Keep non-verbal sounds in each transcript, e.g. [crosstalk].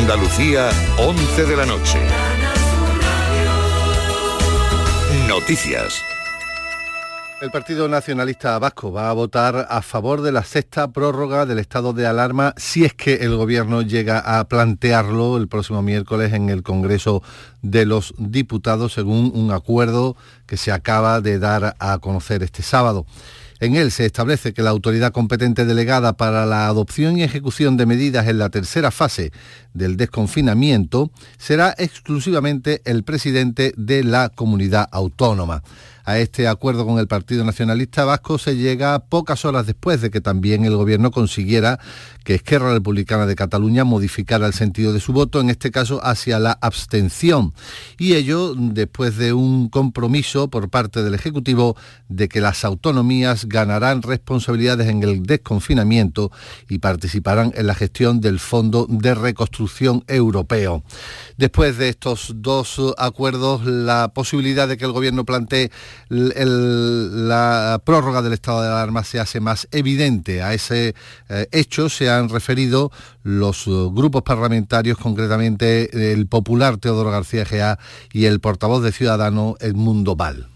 Andalucía, 11 de la noche. Noticias. El Partido Nacionalista Vasco va a votar a favor de la sexta prórroga del estado de alarma si es que el Gobierno llega a plantearlo el próximo miércoles en el Congreso de los Diputados, según un acuerdo que se acaba de dar a conocer este sábado. En él se establece que la autoridad competente delegada para la adopción y ejecución de medidas en la tercera fase del desconfinamiento será exclusivamente el presidente de la comunidad autónoma. A este acuerdo con el Partido Nacionalista Vasco se llega pocas horas después de que también el Gobierno consiguiera que Esquerra Republicana de Cataluña modificara el sentido de su voto, en este caso hacia la abstención. Y ello después de un compromiso por parte del Ejecutivo de que las autonomías ganarán responsabilidades en el desconfinamiento y participarán en la gestión del Fondo de Reconstrucción Europeo. Después de estos dos acuerdos, la posibilidad de que el Gobierno plantee la prórroga del estado de alarma se hace más evidente. A ese eh, hecho se han referido los eh, grupos parlamentarios, concretamente el popular Teodoro García Gea y el portavoz de Ciudadano Edmundo Val.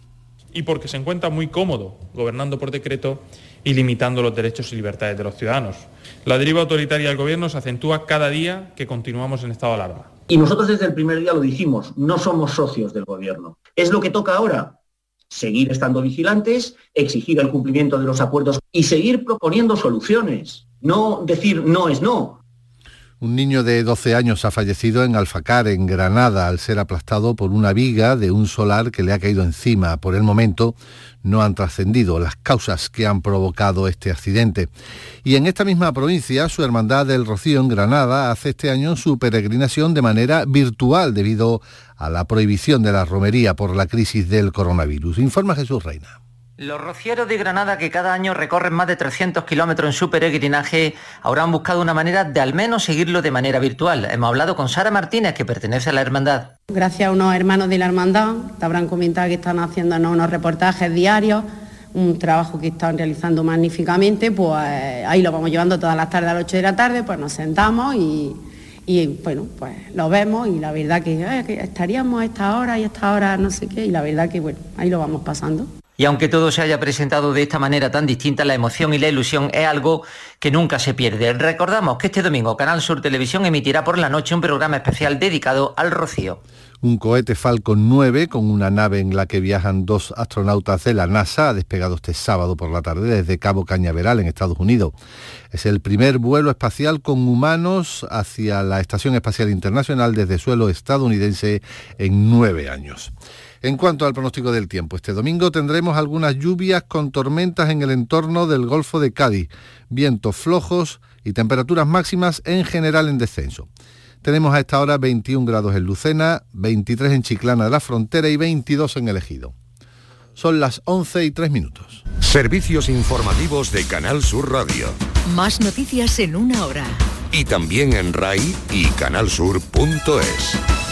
Y porque se encuentra muy cómodo gobernando por decreto y limitando los derechos y libertades de los ciudadanos. La deriva autoritaria del Gobierno se acentúa cada día que continuamos en estado de alarma. Y nosotros desde el primer día lo dijimos, no somos socios del Gobierno. Es lo que toca ahora, seguir estando vigilantes, exigir el cumplimiento de los acuerdos y seguir proponiendo soluciones. No decir no es no, un niño de 12 años ha fallecido en Alfacar, en Granada, al ser aplastado por una viga de un solar que le ha caído encima. Por el momento no han trascendido las causas que han provocado este accidente. Y en esta misma provincia, su Hermandad del Rocío en Granada hace este año su peregrinación de manera virtual debido a la prohibición de la romería por la crisis del coronavirus. Informa Jesús Reina. Los rocieros de Granada que cada año recorren más de 300 kilómetros en su peregrinaje ahora han buscado una manera de al menos seguirlo de manera virtual. Hemos hablado con Sara Martínez, que pertenece a la hermandad. Gracias a unos hermanos de la hermandad, te habrán comentado que están haciendo unos reportajes diarios, un trabajo que están realizando magníficamente, pues ahí lo vamos llevando todas las tardes a las 8 de la tarde, pues nos sentamos y, bueno, pues lo vemos y la verdad que, eh, que estaríamos a esta hora y a esta hora no sé qué, y la verdad que bueno, ahí lo vamos pasando. Y aunque todo se haya presentado de esta manera tan distinta, la emoción y la ilusión es algo que nunca se pierde. Recordamos que este domingo Canal Sur Televisión emitirá por la noche un programa especial dedicado al rocío. Un cohete Falcon 9 con una nave en la que viajan dos astronautas de la NASA ha despegado este sábado por la tarde desde Cabo Cañaveral en Estados Unidos. Es el primer vuelo espacial con humanos hacia la Estación Espacial Internacional desde suelo estadounidense en nueve años. En cuanto al pronóstico del tiempo, este domingo tendremos algunas lluvias con tormentas en el entorno del Golfo de Cádiz, vientos flojos y temperaturas máximas en general en descenso. Tenemos a esta hora 21 grados en Lucena, 23 en Chiclana de la Frontera y 22 en el Ejido. Son las 11 y 3 minutos. Servicios informativos de Canal Sur Radio. Más noticias en una hora. Y también en RAI y canalsur.es.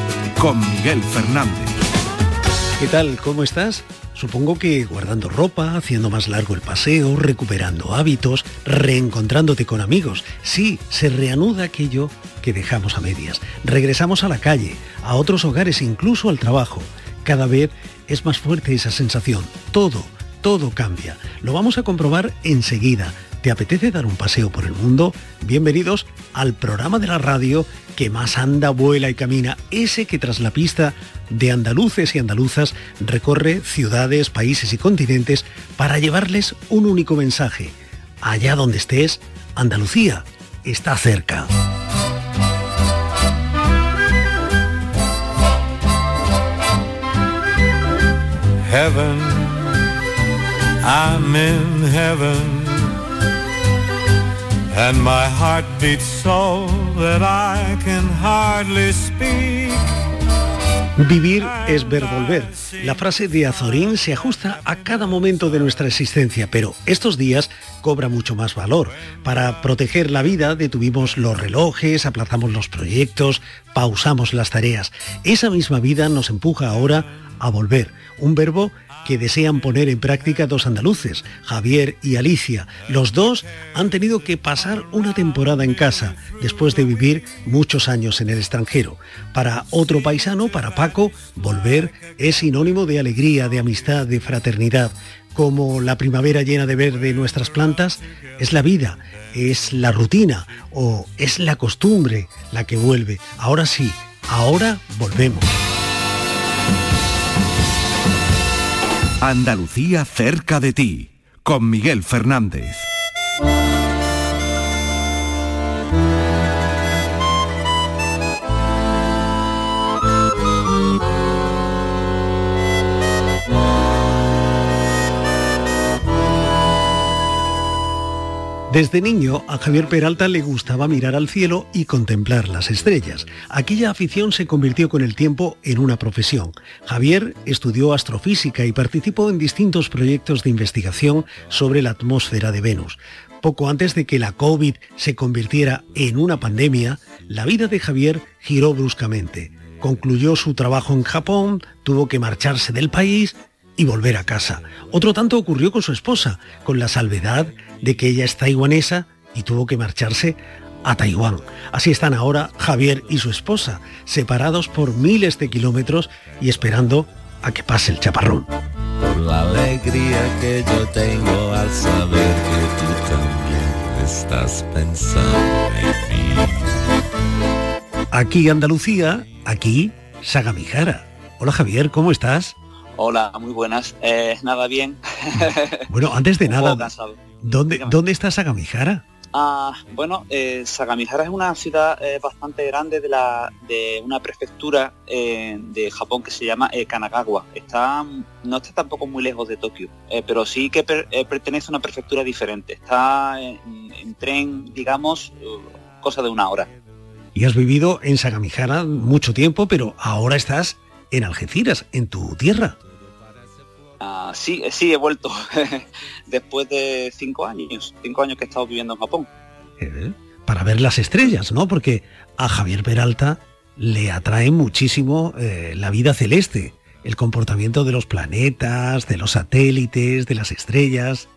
con Miguel Fernández. ¿Qué tal? ¿Cómo estás? Supongo que guardando ropa, haciendo más largo el paseo, recuperando hábitos, reencontrándote con amigos. Sí, se reanuda aquello que dejamos a medias. Regresamos a la calle, a otros hogares, incluso al trabajo. Cada vez es más fuerte esa sensación. Todo, todo cambia. Lo vamos a comprobar enseguida ¿Te apetece dar un paseo por el mundo? Bienvenidos al programa de la radio que más anda, vuela y camina, ese que tras la pista de andaluces y andaluzas recorre ciudades, países y continentes para llevarles un único mensaje. Allá donde estés, Andalucía está cerca. And my heart beats so that I can hardly speak. Vivir es ver volver. La frase de Azorín se ajusta a cada momento de nuestra existencia, pero estos días cobra mucho más valor. Para proteger la vida detuvimos los relojes, aplazamos los proyectos, pausamos las tareas. Esa misma vida nos empuja ahora a volver, un verbo que desean poner en práctica dos andaluces, Javier y Alicia. Los dos han tenido que pasar una temporada en casa, después de vivir muchos años en el extranjero. Para otro paisano, para Paco, volver es sinónimo de alegría, de amistad, de fraternidad. Como la primavera llena de verde nuestras plantas, es la vida, es la rutina o es la costumbre la que vuelve. Ahora sí, ahora volvemos. Andalucía cerca de ti, con Miguel Fernández. Desde niño, a Javier Peralta le gustaba mirar al cielo y contemplar las estrellas. Aquella afición se convirtió con el tiempo en una profesión. Javier estudió astrofísica y participó en distintos proyectos de investigación sobre la atmósfera de Venus. Poco antes de que la COVID se convirtiera en una pandemia, la vida de Javier giró bruscamente. Concluyó su trabajo en Japón, tuvo que marcharse del país y volver a casa. Otro tanto ocurrió con su esposa, con la salvedad de que ella es taiwanesa y tuvo que marcharse a Taiwán. Así están ahora Javier y su esposa, separados por miles de kilómetros y esperando a que pase el chaparrón. Por la alegría que yo tengo al saber que tú también estás pensando en mí. Aquí Andalucía, aquí Sagamijara. Hola Javier, ¿cómo estás? Hola, muy buenas. Eh, nada bien. [laughs] Bueno, antes de nada, ¿dónde, ¿dónde está Sagamijara? Ah, bueno, eh, Sagamihara es una ciudad eh, bastante grande de, la, de una prefectura eh, de Japón que se llama Kanagawa. Está, no está tampoco muy lejos de Tokio, pero sí que per- pertenece a una prefectura diferente. Está en, en tren, digamos, cosa de una hora. Y has vivido en Sagamijara mucho tiempo, pero ahora estás en Algeciras, en tu tierra. Ah, sí, eh, sí, he vuelto [laughs] después de cinco años, cinco años que he estado viviendo en Japón. ¿eh? Para ver las estrellas, ¿no? Porque a Javier Peralta le atrae muchísimo eh, la vida celeste, el comportamiento de los planetas, de los satélites, de las estrellas.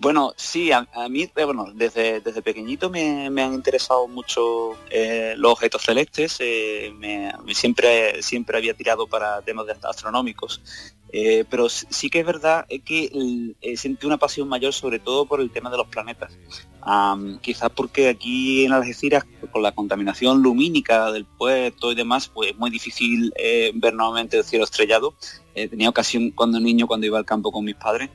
Bueno, sí, a, a mí, bueno, desde, desde pequeñito me, me han interesado mucho eh, los objetos celestes, eh, me siempre, siempre había tirado para temas de astronómicos, eh, pero sí que es verdad que eh, sentí una pasión mayor sobre todo por el tema de los planetas. Quizás porque aquí en Algeciras, con la contaminación lumínica del puerto y demás, pues es muy difícil eh, ver nuevamente el cielo estrellado. Eh, tenía ocasión cuando niño, cuando iba al campo con mis padres,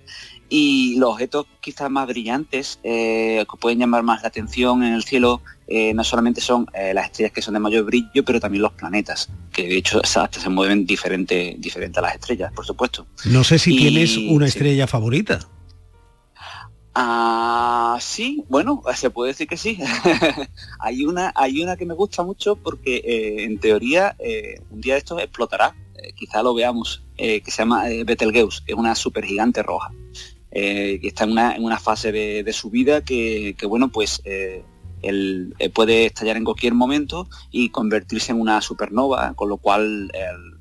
y los objetos quizás más brillantes que pueden llamar más la atención en el cielo eh, no solamente son eh, las estrellas que son de mayor brillo, pero también los planetas, que de hecho hasta se mueven diferente, diferente a las estrellas, por supuesto. No sé si Y- tienes una sí. estrella favorita. Ah, sí, bueno, se puede decir que sí. [laughs] hay una, hay una que me gusta mucho porque eh, en teoría un día de estos explotará. Quizá lo veamos, que se llama Betelgeuse, es una supergigante roja. que está en una, en una fase de, de su vida que, que, bueno, pues el- eh, puede estallar en cualquier momento y convertirse en una supernova, con lo cual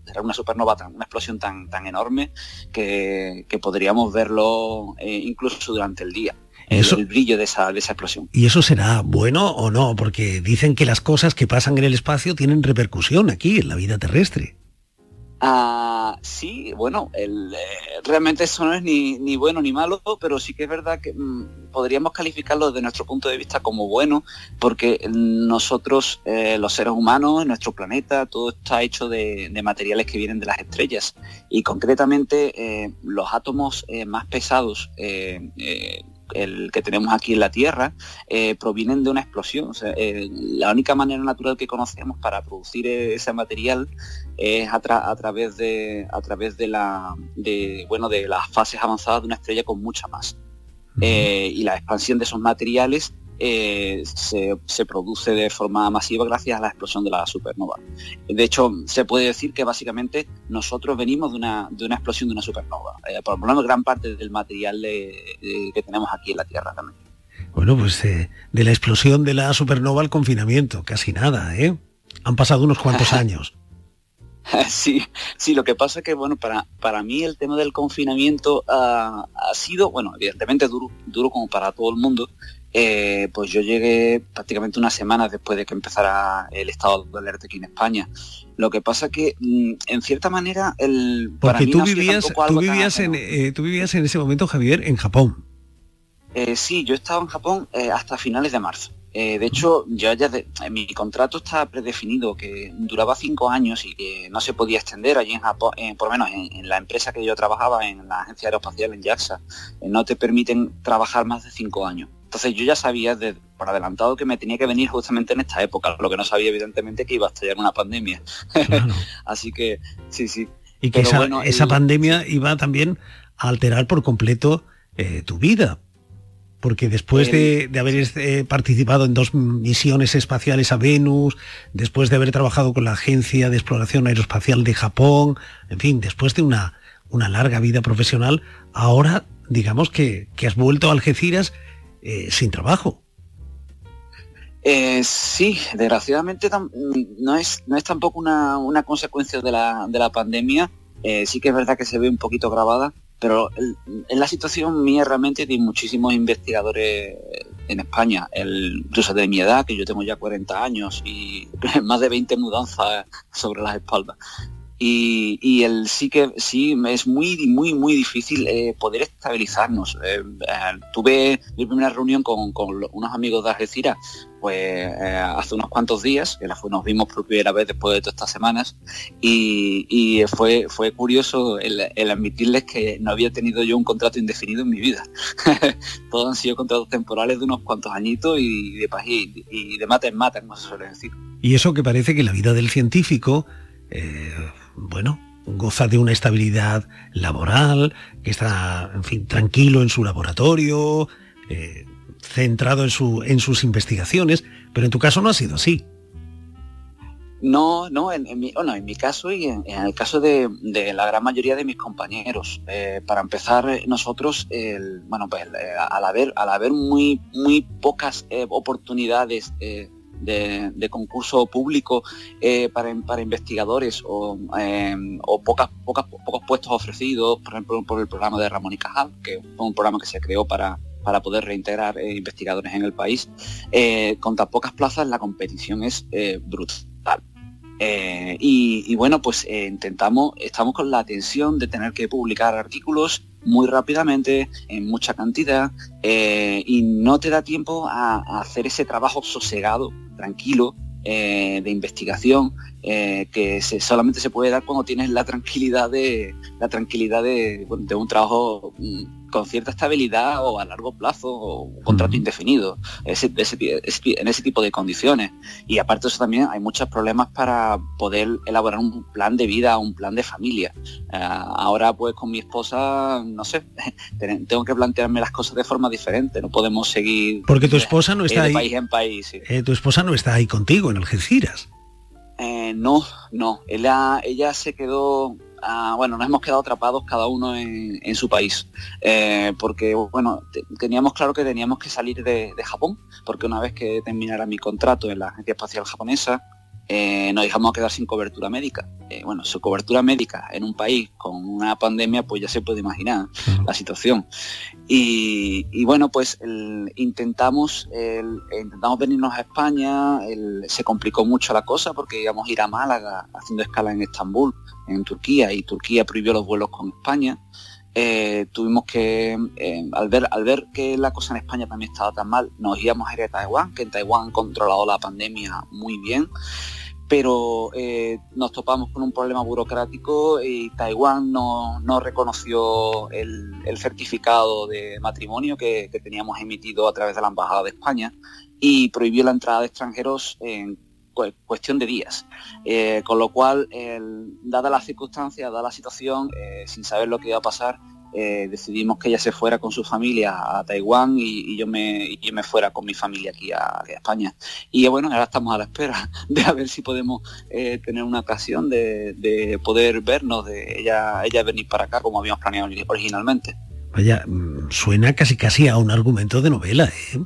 será una supernova, tan, una explosión tan, tan enorme que, que podríamos verlo eh, incluso durante el día. Eso- el brillo de esa, de esa explosión. ¿Y eso será bueno o no? Porque dicen que las cosas que pasan en el espacio tienen repercusión aquí, en la vida terrestre. Ah, sí, bueno, eh, realmente eso no es ni, ni bueno ni malo, pero sí que es verdad que mm, podríamos calificarlo desde nuestro punto de vista como bueno, porque nosotros, eh, los seres humanos, nuestro planeta, todo está hecho de, de materiales que vienen de las estrellas y concretamente eh, los átomos más pesados. El que tenemos aquí en la Tierra, eh, provienen de una explosión. O sea, eh, la única manera natural que conocemos para producir ese material es a, tra- a través de a través de la de bueno de las fases avanzadas de una estrella con mucha masa. Eh, y la expansión de esos materiales eh, se, se, produce de forma masiva gracias a la explosión de la supernova. De hecho, se puede decir que básicamente nosotros venimos de una, de una explosión de una supernova, eh, por lo menos gran parte del material que tenemos aquí en la Tierra también. Bueno, pues eh, de la explosión de la supernova al confinamiento, casi nada, ¿eh? Han pasado unos cuantos [laughs] años. Sí, sí, lo que pasa es que, bueno, para, para mí el tema del confinamiento ha sido, bueno, evidentemente duro, duro como para todo el mundo, eh, pues yo llegué prácticamente una semana después de que empezara el estado de alerta aquí en España. Lo que pasa que, mm, en cierta manera, el... Porque tú, vivías, tú, vivías en, eh, tú vivías en ese momento, Javier, en Japón. Eh, sí, yo estaba en Japón hasta finales de marzo. de hecho, ya, ya mi contrato estaba predefinido, que duraba cinco años y que no se podía extender allí en Japón, por lo menos en, en, la empresa que yo trabajaba, en la agencia aeroespacial en JAXA, no te permiten trabajar más de cinco años. Entonces yo ya sabía por adelantado que me tenía que venir justamente en esta época, lo que no sabía evidentemente que iba a estallar una pandemia. [laughs] Así que sí, sí. Y que esa, pandemia iba también a alterar por completo eh, tu vida, porque después de, haber eh, participado en dos misiones espaciales a Venus, después de haber trabajado con la Agencia de Exploración Aeroespacial de Japón, en fin, después de una, una larga vida profesional, ahora digamos que, que has vuelto a Algeciras eh, sin trabajo. Eh, sí, desgraciadamente no es, no es tampoco una, consecuencia de la, de la pandemia. Eh, sí que es verdad que se ve un poquito grabada, pero en la situación mía realmente de muchísimos investigadores en España, el, incluso de mi edad, que yo tengo ya 40 años y [laughs] más de 20 mudanzas sobre las espaldas. Y, y, el sí que sí es muy muy muy difícil eh, poder estabilizarnos. Eh, eh, tuve mi primera reunión con, unos amigos de Algeciras pues hace unos cuantos días que nos vimos por primera vez después de todas estas semanas y, fue fue curioso el, el, admitirles que no había tenido yo un contrato indefinido en mi vida. [laughs] Todos han sido contratos temporales de unos cuantos añitos y de y, y de mata en mata como se suele decir. Y eso que parece que la vida del científico bueno, goza de una estabilidad laboral, que está, en fin, tranquilo en su laboratorio, eh, centrado en, su, en sus investigaciones, pero en tu caso no ha sido así. No, no, en, mi, bueno, en mi caso y en, el caso de, la gran mayoría de mis compañeros. Eh, para empezar, eh, nosotros, bueno, pues al haber, al haber muy, muy pocas oportunidades de, concurso público eh, para, investigadores o, em, pocas, pocas, pocos puestos ofrecidos, por ejemplo, por el programa de Ramón y Cajal, que fue un programa que se creó para, para poder reintegrar eh, investigadores en el país. Eh, con tan pocas plazas la competición es brutal. Y, bueno, pues intentamos, estamos con la tensión de tener que publicar artículos muy rápidamente, en mucha cantidad, eh, y no te da tiempo a, hacer ese trabajo sosegado, tranquilo, eh, de investigación, eh, que solamente se puede dar cuando tienes la tranquilidad de la tranquilidad de, un trabajo mm, con cierta estabilidad o a largo plazo o un contrato indefinido ese, en ese tipo de condiciones. Y aparte de eso también hay muchos problemas para poder elaborar un plan de vida, un plan de familia. Eh, ahora pues con mi esposa, no sé, [laughs] tengo que plantearme las cosas de forma diferente, no podemos seguir... Porque tu esposa no está de ahí... País en país, eh, tu esposa no está ahí contigo en Algeciras. Eh, no, no. Ella, ella se quedó bueno, nos hemos quedado atrapados cada uno en, su país, eh, porque bueno, teníamos claro que teníamos que salir de, Japón, porque una vez que terminara mi contrato en la Agencia Espacial Japonesa, eh, nos dejamos a quedar sin cobertura médica. Eh, bueno, su cobertura médica en un país con una pandemia, pues ya se puede imaginar la situación. Y, bueno, pues intentamos, intentamos venirnos a España, se complicó mucho la cosa porque íbamos a ir a Málaga haciendo escala en Estambul en Turquía y Turquía prohibió los vuelos con España. Eh, tuvimos que, eh, al, ver, al ver que la cosa en España también estaba tan mal, nos íbamos a ir a Taiwán, que en Taiwán han controlado la pandemia muy bien, pero eh, nos topamos con un problema burocrático y Taiwán no, reconoció el, certificado de matrimonio que, teníamos emitido a través de la Embajada de España y prohibió la entrada de extranjeros en cuestión de días. Eh, con lo cual, dada las circunstancias, dada la situación, eh, sin saber lo que iba a pasar, eh, decidimos que ella se fuera con su familia a Taiwán y, yo, me, yo me fuera con mi familia aquí a, España. Y bueno, ahora estamos a la espera [laughs] de a ver si podemos tener una ocasión de, poder vernos, de ella, ella venir para acá como habíamos planeado originalmente. Vaya, mm, suena casi casi a un argumento de novela, ¿eh?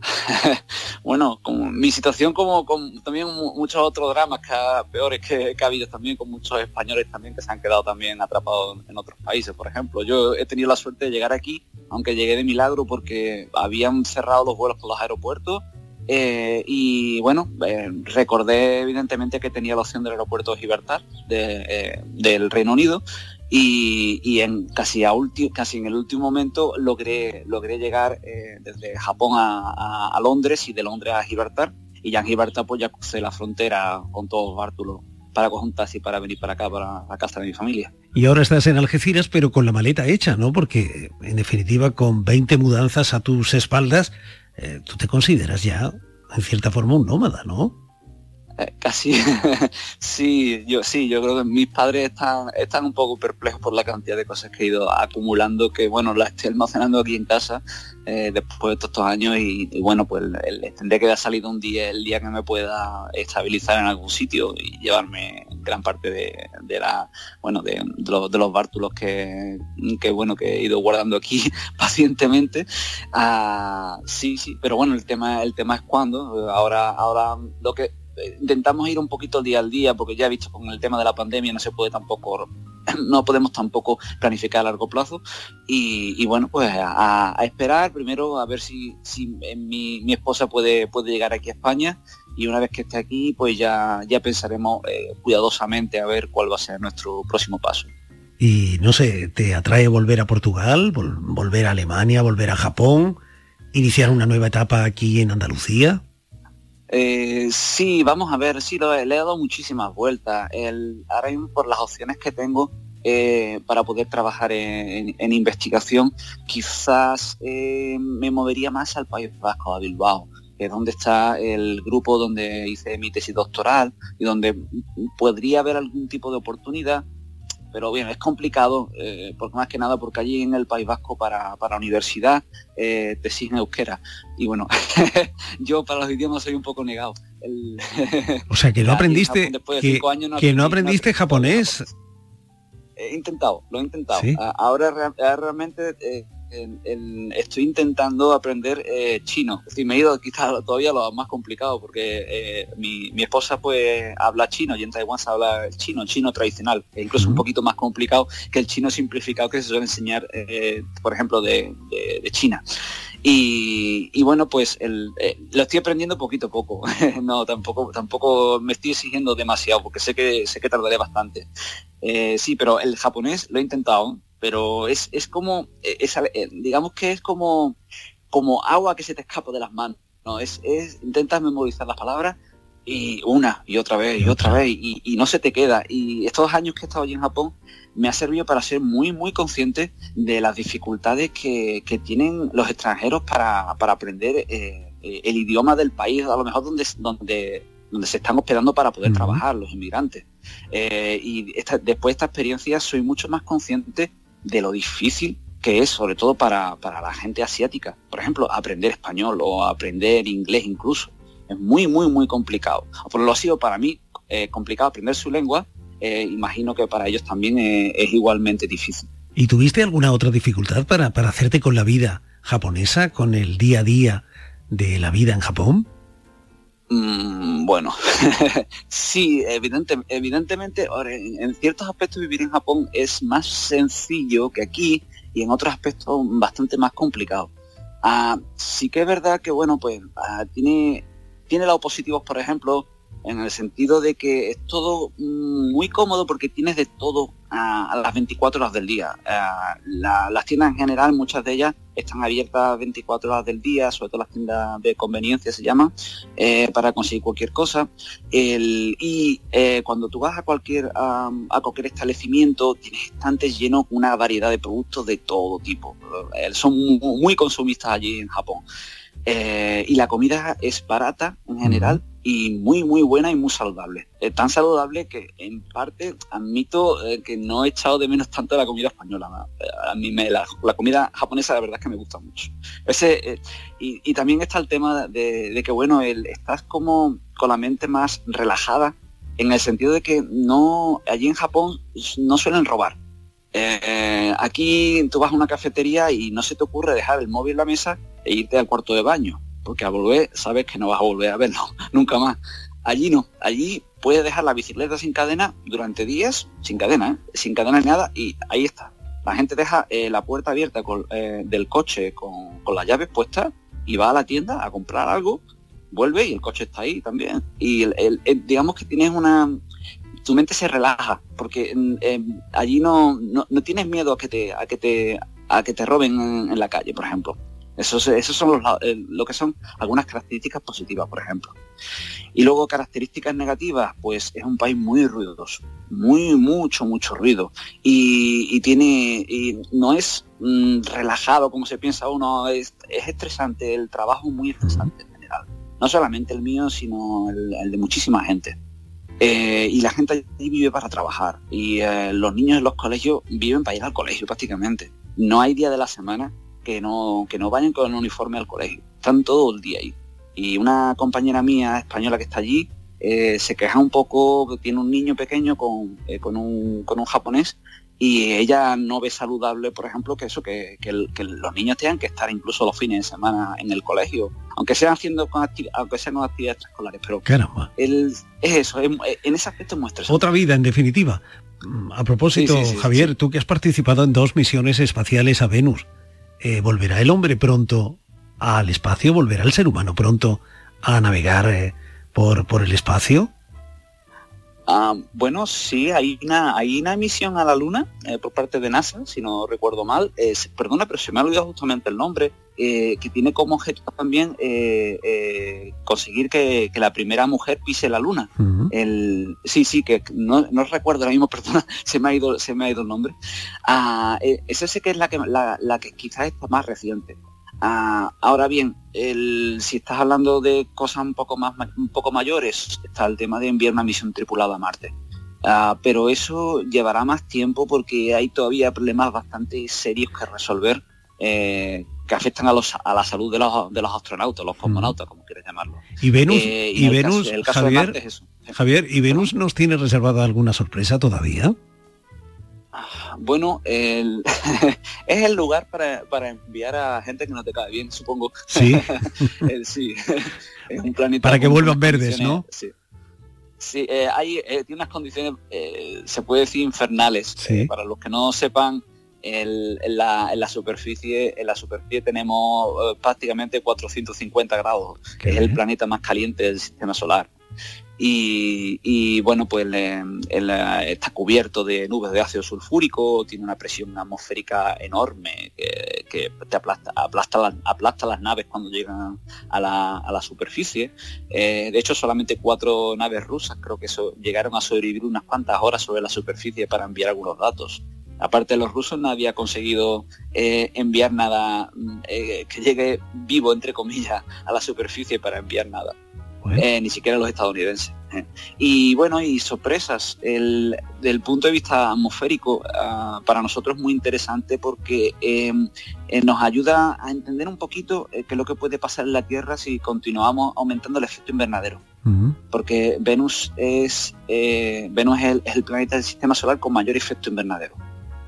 [laughs] bueno, mi situación como con también muchos otros dramas que peores que, ha habido también con muchos españoles también que se han quedado también atrapados en otros países, por ejemplo. Yo he tenido la suerte de llegar aquí, aunque llegué de milagro porque habían cerrado los vuelos por los aeropuertos eh, y bueno, eh, recordé evidentemente que tenía la opción del aeropuerto de Gibraltar eh, del Reino Unido y, en casi a casi en el último momento logré logré llegar eh, desde Japón a, Londres y de Londres a Gibraltar. Y ya en Gibraltar pues ya crucé la frontera con todos Bártulos para coger un taxi para venir para acá para la casa de mi familia. Y ahora estás en Algeciras pero con la maleta hecha no porque en definitiva con 20 mudanzas a tus espaldas eh, tú te consideras ya en cierta forma un nómada no casi. [laughs] Sí yo sí yo creo que mis padres están están un poco perplejos por la cantidad de cosas que he ido acumulando que bueno las estoy almacenando aquí en casa eh, después de estos años y, bueno pues tendré que haber salido un día el día que me pueda estabilizar en algún sitio y llevarme gran parte de, la bueno de, los, bártulos que, que, bueno que he ido guardando aquí [laughs] pacientemente. Ah, sí sí pero bueno el tema el tema es cuándo. Ahora ahora lo que intentamos ir un poquito día al día, porque ya he visto con el tema de la pandemia no se puede tampoco, [clears throat] no podemos tampoco planificar a largo plazo. Y, bueno, pues a, esperar primero a ver si, si eh, mi, mi, esposa puede, puede llegar aquí a España y una vez que esté aquí, pues ya, ya pensaremos eh, cuidadosamente a ver cuál va a ser nuestro próximo paso. Y no sé, ¿te atrae volver a Portugal, volver a Alemania, volver a Japón, iniciar una nueva etapa aquí en Andalucía? Eh, sí, vamos a ver, sí, le he dado muchísimas vueltas. El, ahora mismo por las opciones que tengo eh, para poder trabajar en, investigación, quizás eh, me movería más al País Vasco, a Bilbao, que es donde está el grupo donde hice mi tesis doctoral y donde podría haber algún tipo de oportunidad pero bien, es complicado, eh, porque más que nada porque allí en el País Vasco para, para universidad eh, te siguen euskera. Y bueno, [laughs] yo para los idiomas soy un poco negado. o sea, que no [laughs] aprendiste, que, no, aprendiste japonés. He intentado, lo he intentado. Ahora, realmente eh, estoy intentando aprender eh, chino. Es me he ido quizás todavía lo más complicado porque eh, mi, esposa pues habla chino y en Taiwán se habla chino, chino tradicional, e incluso un poquito más complicado que el chino simplificado que se suele enseñar, eh, por ejemplo, de, China. Y, bueno, pues lo estoy aprendiendo poquito a poco. [laughs] no, tampoco, tampoco me estoy exigiendo demasiado porque sé que sé que tardaré bastante. sí, pero el japonés lo he intentado pero es, es como, eh, eh, digamos que es como, como agua que se te escapa de las manos, ¿no? Es, es, intentas memorizar las palabras y una y otra vez y otra vez y, no se te queda. Y estos años que he estado allí en Japón me ha servido para ser muy, muy consciente de las dificultades que, tienen los extranjeros para, aprender eh, el idioma del país, a lo mejor donde, donde, donde se están hospedando para poder trabajar los inmigrantes. y después de esta experiencia soy mucho más consciente de lo difícil que es, sobre todo para, la gente asiática. Por ejemplo, aprender español o aprender inglés incluso. Es muy, muy, muy complicado. Por lo ha sido para mí eh, complicado aprender su lengua. Eh, imagino que para ellos también eh, es igualmente difícil. ¿Y tuviste alguna otra dificultad para, para hacerte con la vida japonesa, con el día a día de la vida en Japón? Mm, bueno, [laughs] sí, evidente, evidentemente en, ciertos aspectos vivir en Japón es más sencillo que aquí y en otros aspectos bastante más complicado. Ah, sí que es verdad que bueno, pues ah, tiene, tiene lados positivos, por ejemplo, en el sentido de que es todo muy cómodo porque tienes de todo a, las 24 horas del día. Eh, las tiendas en general, muchas de ellas están abiertas 24 horas del día, sobre todo las tiendas de conveniencia se llaman, eh, para conseguir cualquier cosa. y eh, cuando tú vas a cualquier, a cualquier establecimiento, tienes estantes llenos una variedad de productos de todo tipo. son muy consumistas allí en Japón. y la comida es barata en general y muy muy buena y muy saludable. Es tan saludable que en parte admito eh, que no he echado de menos tanto la comida española. A mí me, la, comida japonesa la verdad es que me gusta mucho. Ese, eh, y, también está el tema de, que bueno, el, estás como con la mente más relajada en el sentido de que no allí en Japón no suelen robar. Eh, aquí tú vas a una cafetería y no se te ocurre dejar el móvil en la mesa e irte al cuarto de baño porque a volver sabes que no vas a volver a verlo [laughs] nunca más. Allí no, allí puedes dejar la bicicleta sin cadena durante días, sin cadena, ¿eh? sin cadena ni nada, y ahí está. La gente deja eh, la puerta abierta eh, del coche con, las llaves puestas y va a la tienda a comprar algo, vuelve y el coche está ahí también. Y digamos que tienes una... Tu mente se relaja, porque allí no, no, tienes miedo a que te, a que te, a que te roben en la calle, por ejemplo. Esos, son eh, lo que son algunas características positivas, por ejemplo. Y luego características negativas, pues es un país muy ruidoso, muy, mucho, mucho ruido. Y, tiene, y no es mm, relajado como se piensa uno, es, estresante, el trabajo muy estresante en general. No solamente el mío, sino el, de muchísima gente. Eh, y la gente vive para trabajar. Y eh, los niños en los colegios viven para ir al colegio prácticamente. No hay día de la semana que no, que no vayan con el uniforme al colegio. Están todo el día ahí. Y una compañera mía española que está allí eh, se queja un poco que tiene un niño pequeño con, eh, con, un, con un japonés y ella no ve saludable, por ejemplo, que eso, que, los niños tengan que estar incluso los fines de semana en el colegio, aunque sean haciendo con aunque sean con actividades escolares, pero es eso, en ese aspecto muestra Otra vida, en definitiva. A propósito, Javier, tú que has participado en dos misiones espaciales a Venus, eh, ¿volverá el hombre pronto al espacio? ¿Volverá el ser humano pronto a navegar eh, por, por el espacio? Ah, bueno, sí, hay una, hay una misión a la Luna eh, por parte de NASA, si no recuerdo mal. perdona, pero se me ha olvidado justamente el nombre, que tiene como objetivo también conseguir que, la primera mujer pise la Luna. el, sí, sí, que no, no, recuerdo ahora mismo, [laughs] perdona, se me ha ido, se me ha ido el nombre. Ah, esa sé que es la que, la, la que quizás está más reciente. Ah, ahora bien, si estás hablando de cosas un poco, más, un poco mayores, está el tema de enviar una misión tripulada a Marte. Ah, pero eso llevará más tiempo porque hay todavía problemas bastante serios que resolver eh, que afectan a, los, a la salud de los, de los astronautas, los cosmonautas, como quieres llamarlo. Y Venus, eh, y, Venus Javier, Javier, ¿y Venus nos tiene reservada alguna sorpresa todavía? Bueno, [laughs] es el lugar para, enviar a gente que no te cae bien, supongo. Sí. [laughs] sí. [laughs] es un planeta. Para que vuelvan verdes, ¿no? Sí. Sí, eh, hay, eh, tiene unas condiciones, eh, se puede decir, infernales. para los que no sepan, en, la, superficie en la superficie tenemos prácticamente 450 grados, que es el planeta más caliente del sistema solar. Y, bueno, pues está cubierto de nubes de ácido sulfúrico, tiene una presión atmosférica enorme que, te aplasta, aplasta, las, naves cuando llegan a la, superficie. Eh, de hecho, solamente cuatro naves rusas creo que llegaron a sobrevivir unas cuantas horas sobre la superficie para enviar algunos datos. Aparte los rusos, nadie ha conseguido eh, enviar nada eh, que llegue vivo, entre comillas, a la superficie para enviar nada. Eh, ni siquiera los estadounidenses. Eh. Y bueno, y sorpresas. El, del punto de vista atmosférico, ah, para nosotros es muy interesante porque em, eh, nos ayuda a entender un poquito qué es lo que puede pasar en la Tierra si continuamos aumentando el efecto invernadero. Porque Venus es Venus es el, planeta del sistema solar con mayor efecto invernadero.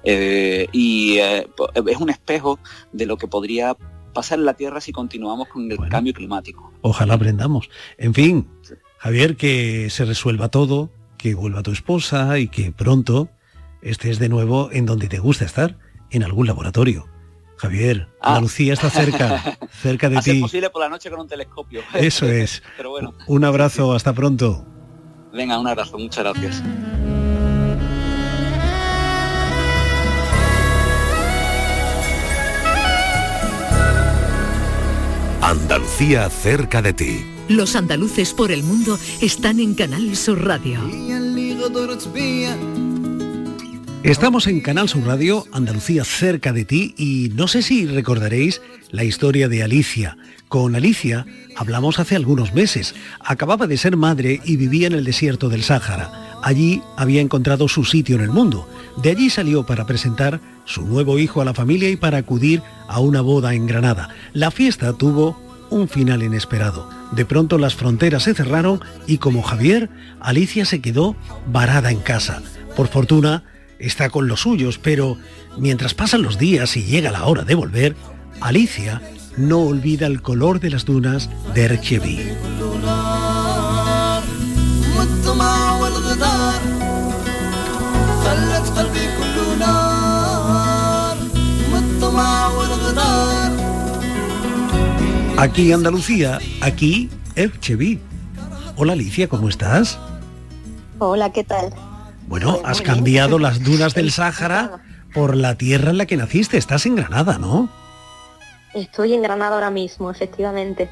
y es un espejo de lo que podría pasar en la Tierra si continuamos con el cambio climático. Ojalá aprendamos. En fin, Javier, que se resuelva todo, que vuelva tu esposa y que pronto estés de nuevo en donde te gusta estar, en algún laboratorio. Javier, ah. Andalucía está cerca, [laughs] cerca de ti. Es posible por la noche con un telescopio. Eso es. [laughs] Pero bueno. Un abrazo, hasta pronto. Venga, un abrazo, muchas gracias. Andalucía cerca de ti. Los andaluces por el mundo están en Canal Sur Radio. Estamos en Canal Sur Radio, Andalucía cerca de ti y no sé si recordaréis la historia de Alicia. Con Alicia hablamos hace algunos meses. Acababa de ser madre y vivía en el desierto del Sáhara. Allí había encontrado su sitio en el mundo. De allí salió para presentar su nuevo hijo a la familia y para acudir a una boda en Granada. La fiesta tuvo un final inesperado. De pronto las fronteras se cerraron y como Javier, Alicia se quedó varada en casa. Por fortuna, está con los suyos, pero mientras pasan los días y llega la hora de volver, Alicia no olvida el color de las dunas de Erchevi. Aquí Andalucía, aquí Erchevi. Hola Alicia, ¿cómo estás? Hola, ¿qué tal? Bueno, has cambiado las [laughs] dunas del Sáhara por la tierra en la que naciste. Estás en Granada, ¿no? Estoy en Granada ahora mismo, efectivamente.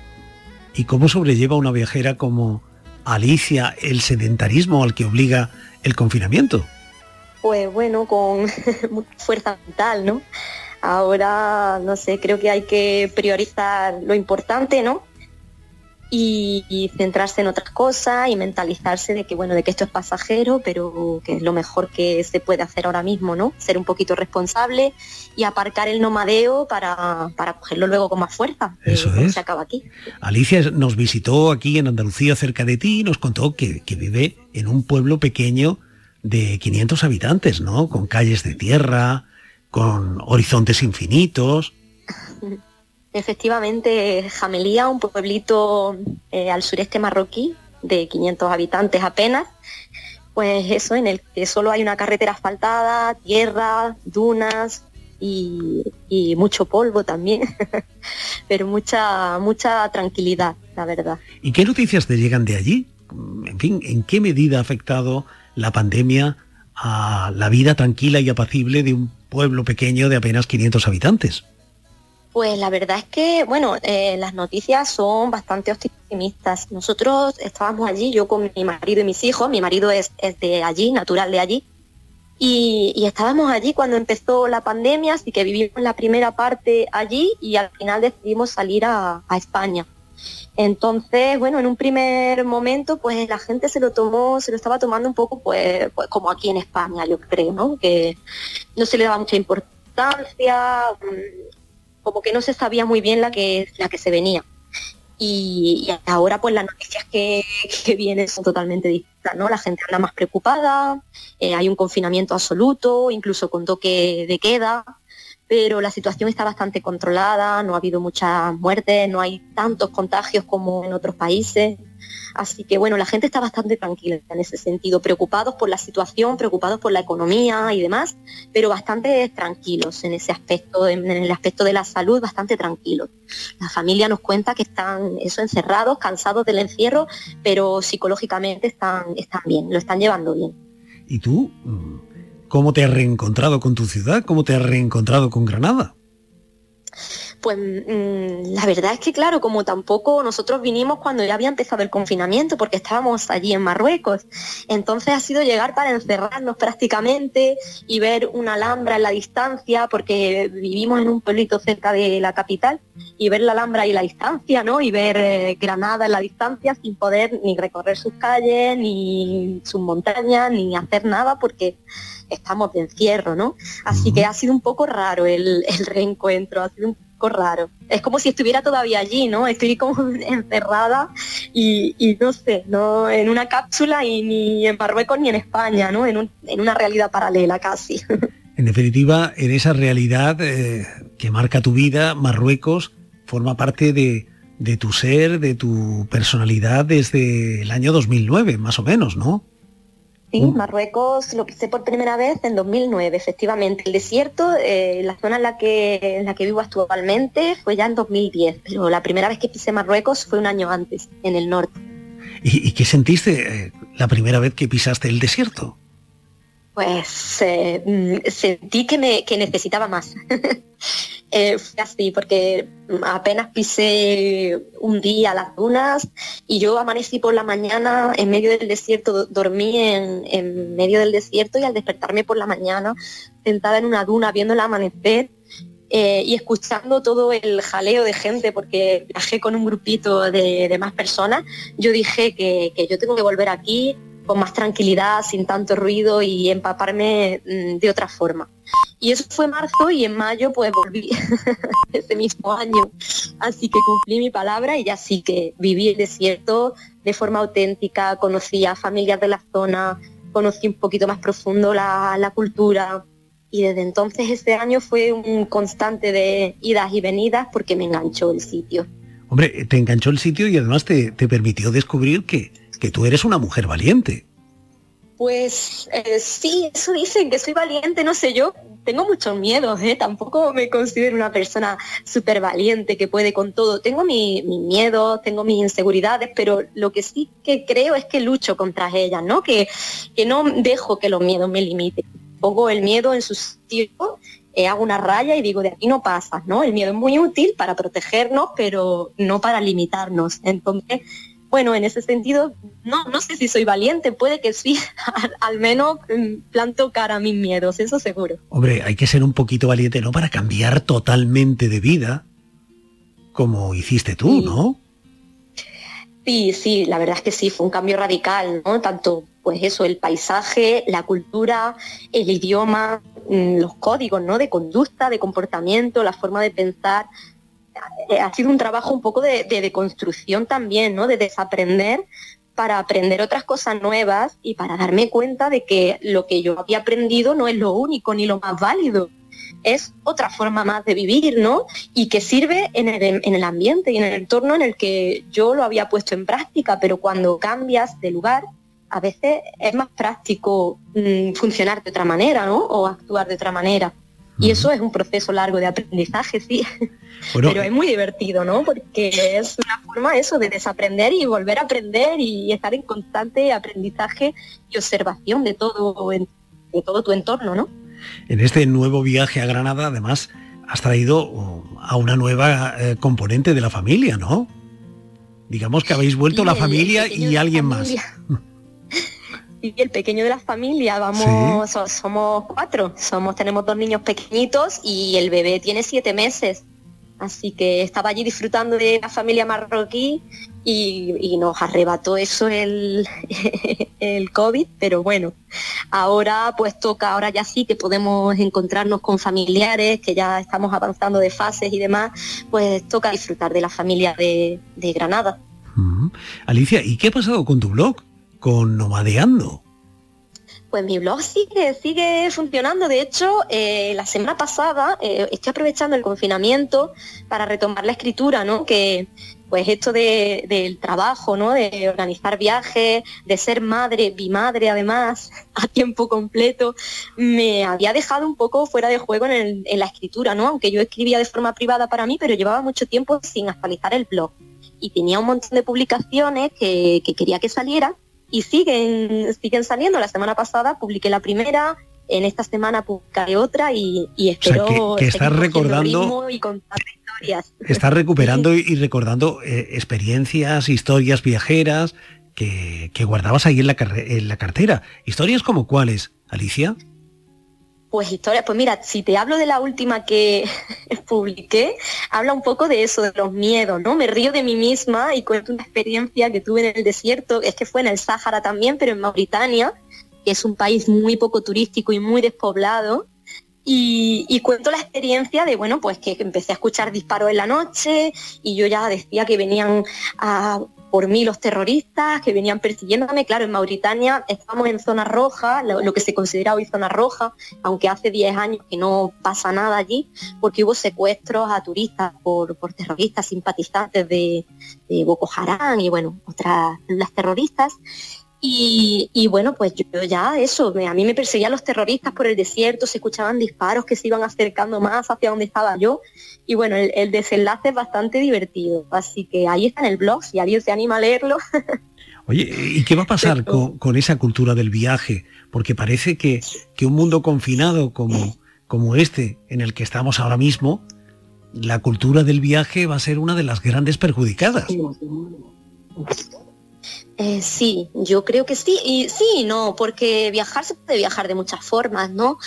¿Y cómo sobrelleva una viajera como Alicia el sedentarismo al que obliga el confinamiento? Pues bueno, con [laughs] fuerza mental, ¿no? Ahora, no sé, creo que hay que priorizar lo importante, ¿no? y, centrarse en otras cosas y mentalizarse de que bueno de que esto es pasajero pero que es lo mejor que se puede hacer ahora mismo no ser un poquito responsable y aparcar el nomadeo para, para cogerlo luego con más fuerza eso es. se acaba aquí. Alicia nos visitó aquí en Andalucía cerca de ti y nos contó que, que vive en un pueblo pequeño de 500 habitantes no con calles de tierra con horizontes infinitos Efectivamente, Jamelía, un pueblito eh, al sureste marroquí de 500 habitantes apenas, pues eso, en el que solo hay una carretera asfaltada, tierra, dunas y, mucho polvo también, [laughs] pero mucha, mucha tranquilidad, la verdad. ¿Y qué noticias te llegan de allí? En fin, ¿en qué medida ha afectado la pandemia a la vida tranquila y apacible de un pueblo pequeño de apenas 500 habitantes? Pues la verdad es que, bueno, eh, las noticias son bastante optimistas. Nosotros estábamos allí, yo con mi marido y mis hijos, mi marido es, de allí, natural de allí, y, estábamos allí cuando empezó la pandemia, así que vivimos la primera parte allí y al final decidimos salir a, España. Entonces, bueno, en un primer momento, pues la gente se lo tomó, se lo estaba tomando un poco, pues, pues como aquí en España, yo creo, ¿no? Que no se le daba mucha importancia, mm, como que no se sabía muy bien la que, la que se venía. Y, ahora pues las noticias que, vienen son totalmente distintas, ¿no? La gente anda más preocupada, eh, hay un confinamiento absoluto, incluso con toque de queda, pero la situación está bastante controlada, no ha habido muchas muertes, no hay tantos contagios como en otros países. Así que bueno, la gente está bastante tranquila en ese sentido, preocupados por la situación, preocupados por la economía y demás, pero bastante tranquilos en ese aspecto, en el aspecto de la salud, bastante tranquilos. La familia nos cuenta que están eso encerrados, cansados del encierro, pero psicológicamente están, están bien, lo están llevando bien. ¿Y tú? ¿Cómo te has reencontrado con tu ciudad? ¿Cómo te has reencontrado con Granada? Pues mm, la verdad es que claro, como tampoco nosotros vinimos cuando ya había empezado el confinamiento, porque estábamos allí en Marruecos. Entonces ha sido llegar para encerrarnos prácticamente y ver una Alhambra en la distancia, porque vivimos en un pueblito cerca de la capital, y ver la Alhambra y la distancia, ¿no? Y ver eh, Granada en la distancia sin poder ni recorrer sus calles, ni sus montañas, ni hacer nada, porque estamos de encierro, ¿no? Así que ha sido un poco raro el, el reencuentro, ha sido un raro. Es como si estuviera todavía allí, ¿no? Estoy como [laughs] encerrada y, no sé, no en una cápsula y ni en Marruecos ni en España, ¿no? En, una realidad paralela casi. [laughs] En definitiva, en esa realidad eh, que marca tu vida, Marruecos forma parte de, de tu ser, de tu personalidad desde el año 2009, más o menos, ¿no? Sí, Marruecos lo pisé por primera vez en 2009, efectivamente. El desierto, eh, la zona en la, que, en la que vivo actualmente, fue ya en 2010, pero la primera vez que pisé Marruecos fue un año antes, en el norte. ¿Y, qué sentiste eh, la primera vez que pisaste el desierto? Pues eh, mm, sentí que, me, que necesitaba más. [laughs] Eh, fue así, porque apenas pisé un día las dunas y yo amanecí por la mañana en medio del desierto, dormí en, en medio del desierto y al despertarme por la mañana, sentada en una duna viendo el amanecer, eh, y escuchando todo el jaleo de gente, porque viajé con un grupito de, más personas, yo dije que, yo tengo que volver aquí con más tranquilidad, sin tanto ruido y empaparme mm, de otra forma. Y eso fue marzo y en mayo pues volví [laughs] ese mismo año. Así que cumplí mi palabra y ya sí que viví el desierto de forma auténtica, conocí a familias de la zona, conocí un poquito más profundo la, cultura, y desde entonces ese año fue un constante de idas y venidas porque me enganchó el sitio. Hombre, te enganchó el sitio y además te, permitió descubrir que, que tú eres una mujer valiente. Pues eh, sí, eso dicen, que soy valiente, no sé yo. Tengo muchos miedos, ¿eh? tampoco me considero una persona súper valiente que puede con todo. Tengo mis mi miedos, tengo mis inseguridades, pero lo que sí que creo es que lucho contra ellas, ¿no? Que, que no dejo que los miedos me limiten pongo el miedo en su sitio, eh, hago una raya y digo, de aquí no pasa, ¿no? El miedo es muy útil para protegernos, pero no para limitarnos. Entonces, bueno, en ese sentido, no, no sé si soy valiente, puede que sí, [laughs] al, menos mm, planto cara a mis miedos, eso seguro. Hombre, hay que ser un poquito valiente, ¿no? Para cambiar totalmente de vida, como hiciste tú, ¿no? Sí, sí, la verdad es que sí, fue un cambio radical, ¿no? Tanto, pues eso, el paisaje, la cultura, el idioma, mm, los códigos, ¿no? De conducta, de comportamiento, la forma de pensar. Eh, ha sido un trabajo un poco de, de, construcción también, ¿no? De desaprender para aprender otras cosas nuevas y para darme cuenta de que lo que yo había aprendido no es lo único ni lo más válido es otra forma más de vivir, ¿no? Y que sirve en el, ambiente y en el entorno en el que yo lo había puesto en práctica, pero cuando cambias de lugar, a veces es más práctico mm, funcionar de otra manera, ¿no? O actuar de otra manera. Y eso es un proceso largo de aprendizaje, sí. [laughs] Pero es muy divertido, ¿no? Porque es una forma eso de desaprender y volver a aprender y estar en constante aprendizaje y observación de todo, de todo tu entorno, ¿no? En este nuevo viaje a Granada, además, has traído uh, a una nueva eh, componente de la familia, ¿no? Digamos que habéis vuelto la familia y alguien más. [laughs] Y el pequeño de la familia, vamos, somos cuatro, somos, tenemos dos niños pequeñitos y el bebé tiene siete meses. Así que estaba allí disfrutando de la familia marroquí y, nos arrebató eso el, [laughs] el COVID, pero bueno, ahora pues toca, ahora ya sí que podemos encontrarnos con familiares, que ya estamos avanzando de fases y demás, pues toca disfrutar de la familia de, Granada. Alicia, ¿y qué ha pasado con tu blog? Con Nomadeando. Pues mi blog sigue, sigue funcionando. De hecho, eh, la semana pasada eh, estoy aprovechando el confinamiento para retomar la escritura, ¿no? Que pues esto del trabajo, ¿no? De organizar viajes, de ser madre, bimadre además, [laughs] a tiempo completo, me había dejado un poco fuera de juego en, la escritura, ¿no? Aunque yo escribía de forma privada para mí, pero llevaba mucho tiempo sin actualizar el blog. Y tenía un montón de publicaciones que, que quería que salieran y siguen, siguen saliendo. La semana pasada publiqué la primera, en esta semana publicaré otra y, espero que, estás recordando y historias. Estás [laughs] recuperando y recordando eh, experiencias, historias viajeras que, guardabas ahí en la, en la cartera. ¿Historias como cuáles, Alicia? Pues historia, pues mira, si te hablo de la última que [laughs] publiqué, habla un poco de eso, de los miedos, ¿no? Me río de mí misma y cuento una experiencia que tuve en el desierto, es que fue en el Sáhara también, pero en Mauritania, que es un país muy poco turístico y muy despoblado. Y, y, cuento la experiencia de, bueno, pues que empecé a escuchar disparos en la noche y yo ya decía que venían a por mí los terroristas que venían persiguiéndome. Claro, en Mauritania estamos en zona roja, lo, que se considera hoy zona roja, aunque hace 10 años que no pasa nada allí, porque hubo secuestros a turistas por, terroristas simpatizantes de, de Boko Haram y bueno, otras las terroristas. Y, bueno, pues yo ya eso, a mí me perseguían los terroristas por el desierto, se escuchaban disparos que se iban acercando más hacia donde estaba yo. Y bueno, el, desenlace es bastante divertido. Así que ahí está en el blog, si alguien se anima a leerlo. [laughs] Oye, ¿y qué va a pasar con, esa cultura del viaje? Porque parece que, que un mundo confinado como, como este en el que estamos ahora mismo, la cultura del viaje va a ser una de las grandes perjudicadas. Eh, sí, yo creo que sí, y sí y no, porque viajar se puede viajar de muchas formas, ¿no?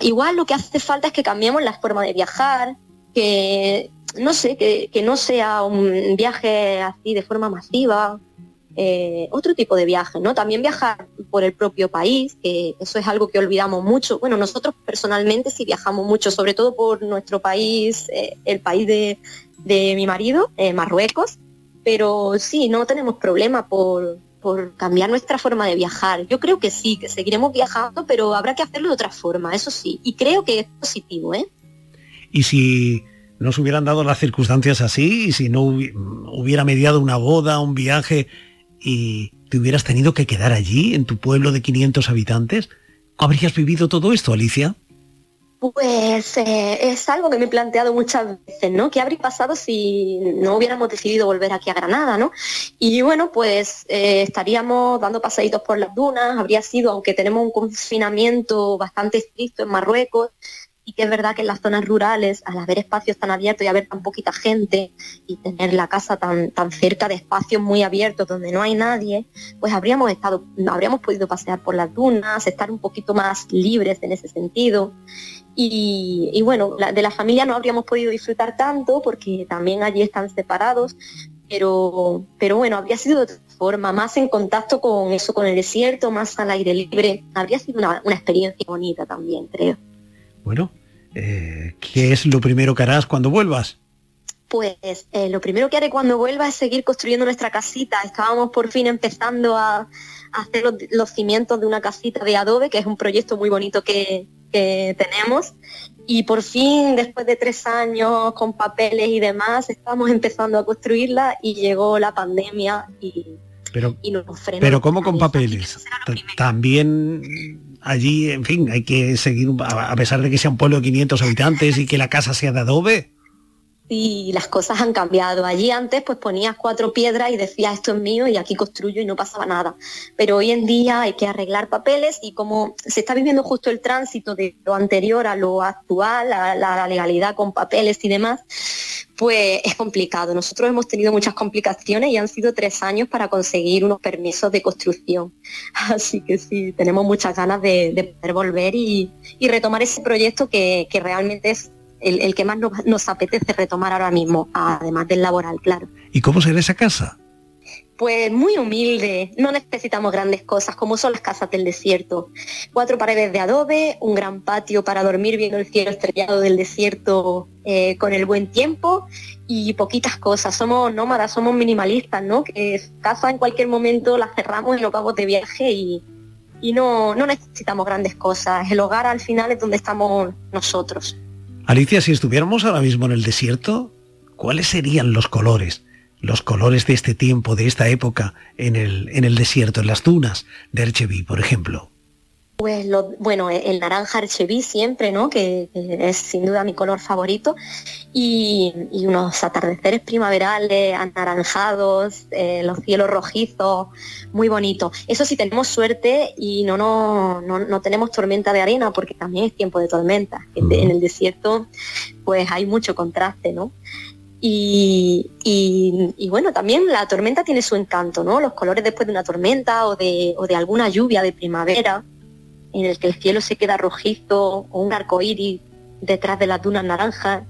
Igual lo que hace falta es que cambiemos la forma de viajar, que no sé, que, no sea un viaje así de forma masiva, eh, otro tipo de viaje, ¿no? También viajar por el propio país, que eso es algo que olvidamos mucho. Bueno, nosotros personalmente sí viajamos mucho, sobre todo por nuestro país, eh, el país de, mi marido, eh, Marruecos, pero sí, no tenemos problema por, por cambiar nuestra forma de viajar. Yo creo que sí, que seguiremos viajando, pero habrá que hacerlo de otra forma, eso sí. Y creo que es positivo, ¿eh? Y si no se hubieran dado las circunstancias así, y si no hubiera mediado una boda, un viaje y te hubieras tenido que quedar allí, en tu pueblo de 500 habitantes, ¿habrías vivido todo esto, Alicia? Pues eh, es algo que me he planteado muchas veces, ¿no? ¿Qué habría pasado si no hubiéramos decidido volver aquí a Granada, ¿no? Y bueno, pues eh, estaríamos dando pasaditos por las dunas, habría sido, aunque tenemos un confinamiento bastante estricto en Marruecos, y que es verdad que en las zonas rurales, al haber espacios tan abiertos y haber tan poquita gente y tener la casa tan, tan cerca de espacios muy abiertos donde no hay nadie, pues habríamos estado, habríamos podido pasear por las dunas, estar un poquito más libres en ese sentido. Y, bueno, de la familia no habríamos podido disfrutar tanto porque también allí están separados, pero, pero bueno, habría sido de otra forma, más en contacto con eso, con el desierto, más al aire libre. Habría sido una, una experiencia bonita también, creo. Bueno, eh, ¿qué es lo primero que harás cuando vuelvas? Pues eh, lo primero que haré cuando vuelva es seguir construyendo nuestra casita. Estábamos por fin empezando a, hacer los, cimientos de una casita de adobe, que es un proyecto muy bonito que, tenemos. Y por fin, después de tres años con papeles y demás, estamos empezando a construirla y llegó la pandemia y, pero, nos frenó. Pero ¿cómo con papeles? También allí, en fin, hay que seguir, a pesar de que sea un pueblo de 500 habitantes y que la casa sea de adobe. Sí, las cosas han cambiado. Allí antes pues ponías cuatro piedras y decías esto es mío y aquí construyo y no pasaba nada. Pero hoy en día hay que arreglar papeles y como se está viviendo justo el tránsito de lo anterior a lo actual, a la legalidad con papeles y demás, pues es complicado. Nosotros hemos tenido muchas complicaciones y han sido tres años para conseguir unos permisos de construcción. [laughs] Así que sí, tenemos muchas ganas de, poder volver y, retomar ese proyecto que, realmente es el, que más nos, apetece retomar ahora mismo, además del laboral, claro. ¿Y cómo será esa casa? Pues muy humilde, no necesitamos grandes cosas como son las casas del desierto. Cuatro paredes de adobe, un gran patio para dormir viendo el cielo estrellado del desierto eh, con el buen tiempo y poquitas cosas. Somos nómadas, somos minimalistas, ¿no? Que casa en cualquier momento la cerramos y nos vamos de viaje y, y no, no necesitamos grandes cosas. El hogar al final es donde estamos nosotros. Alicia, si estuviéramos ahora mismo en el desierto, ¿cuáles serían los colores? Los colores de este tiempo, de esta época, en el, en el desierto, en las dunas de Ercheví, por ejemplo? Pues lo, bueno, el naranja Ercheví siempre, ¿no? Que, es sin duda mi color favorito. Y, unos atardeceres primaverales, anaranjados, eh, los cielos rojizos, muy bonito. Eso sí tenemos suerte y no, no, no, tenemos tormenta de arena porque también es tiempo de tormenta. En el desierto pues hay mucho contraste, ¿no? Y, bueno, también la tormenta tiene su encanto, ¿no? Los colores después de una tormenta o de, o de alguna lluvia de primavera, en el que el cielo se queda rojizo, o un arco iris detrás de las dunas naranjas.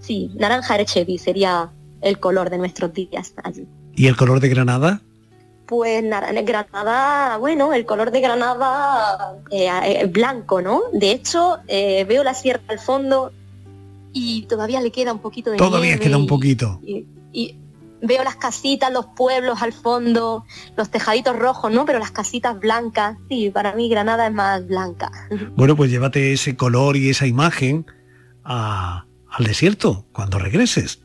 Sí, naranja Erechevi sería el color de nuestros días allí. ¿Y el color de Granada? Pues Granada, bueno, el color de Granada eh, eh, blanco, ¿no? De hecho, eh, veo la sierra al fondo y todavía le queda un poquito de Todavía queda un poquito. Y, veo las casitas, los pueblos al fondo, los tejaditos rojos, ¿no? Pero las casitas blancas, sí, para mí Granada es más blanca. [laughs] Bueno, pues llévate ese color y esa imagen al desierto cuando regreses.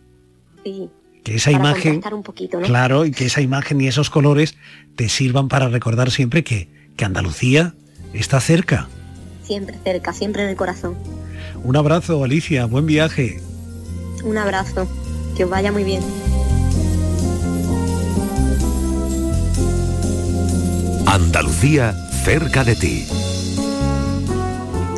Sí. Que esa imagen, un poquito, claro, y que esa imagen y esos colores te sirvan para recordar siempre que, que Andalucía está cerca. Siempre cerca, siempre en el corazón. Un abrazo, Alicia, buen viaje. Un abrazo, que os vaya muy bien. Andalucía cerca de ti.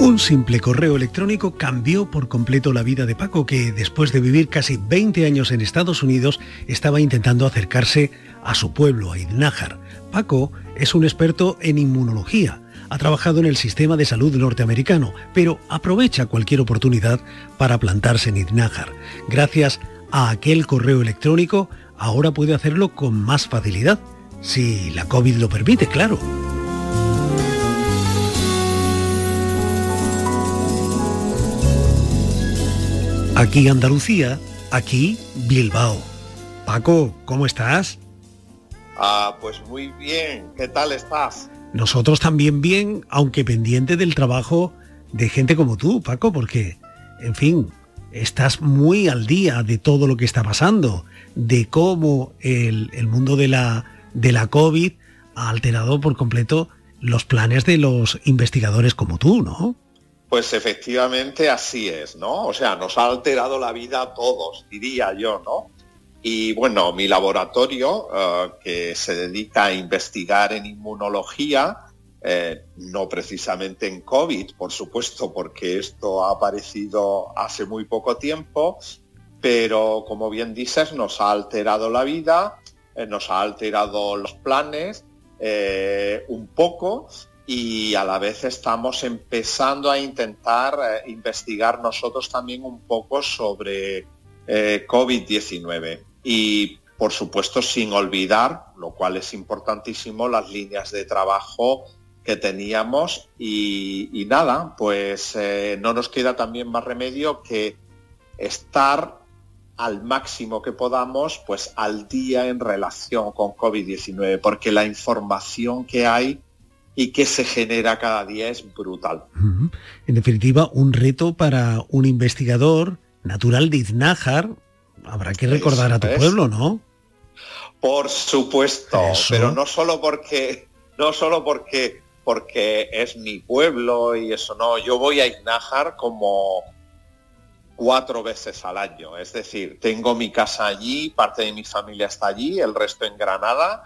Un simple correo electrónico cambió por completo la vida de Paco, que después de vivir casi 20 años en Estados Unidos, estaba intentando acercarse a su pueblo, a Idnájar. Paco es un experto en inmunología, ha trabajado en el sistema de salud norteamericano, pero aprovecha cualquier oportunidad para plantarse en Idnájar. Gracias a aquel correo electrónico, ahora puede hacerlo con más facilidad, si la COVID lo permite, claro. Aquí Andalucía, aquí Bilbao. Paco, ¿cómo estás? Ah, pues muy bien. ¿Qué tal estás? Nosotros también bien, aunque pendiente del trabajo de gente como tú, Paco, porque, en fin, estás muy al día de todo lo que está pasando, de cómo el, mundo de la, de la COVID ha alterado por completo los planes de los investigadores como tú, ¿no? Pues efectivamente así es, ¿no? O sea, nos ha alterado la vida a todos, diría yo, ¿no? Y bueno, mi laboratorio, eh, que se dedica a investigar en inmunología, eh, no precisamente en COVID, por supuesto, porque esto ha aparecido hace muy poco tiempo, pero como bien dices, nos ha alterado la vida, eh, nos ha alterado los planes un poco y a la vez estamos empezando a intentar investigar nosotros también un poco sobre eh, COVID-19. Y por supuesto sin olvidar, lo cual es importantísimo, las líneas de trabajo que teníamos y, nada, pues eh, no nos queda también más remedio que estar al máximo que podamos, pues al día en relación con COVID-19, porque la información que hay y que se genera cada día es brutal. En definitiva, un reto para un investigador natural de Iznájar. Habrá que recordar a tu pueblo, ¿no? Por supuesto, pero no solo porque no solo porque porque es mi pueblo y eso no, yo voy a Iznájar como cuatro veces al año, es decir, tengo mi casa allí, parte de mi familia está allí, el resto en Granada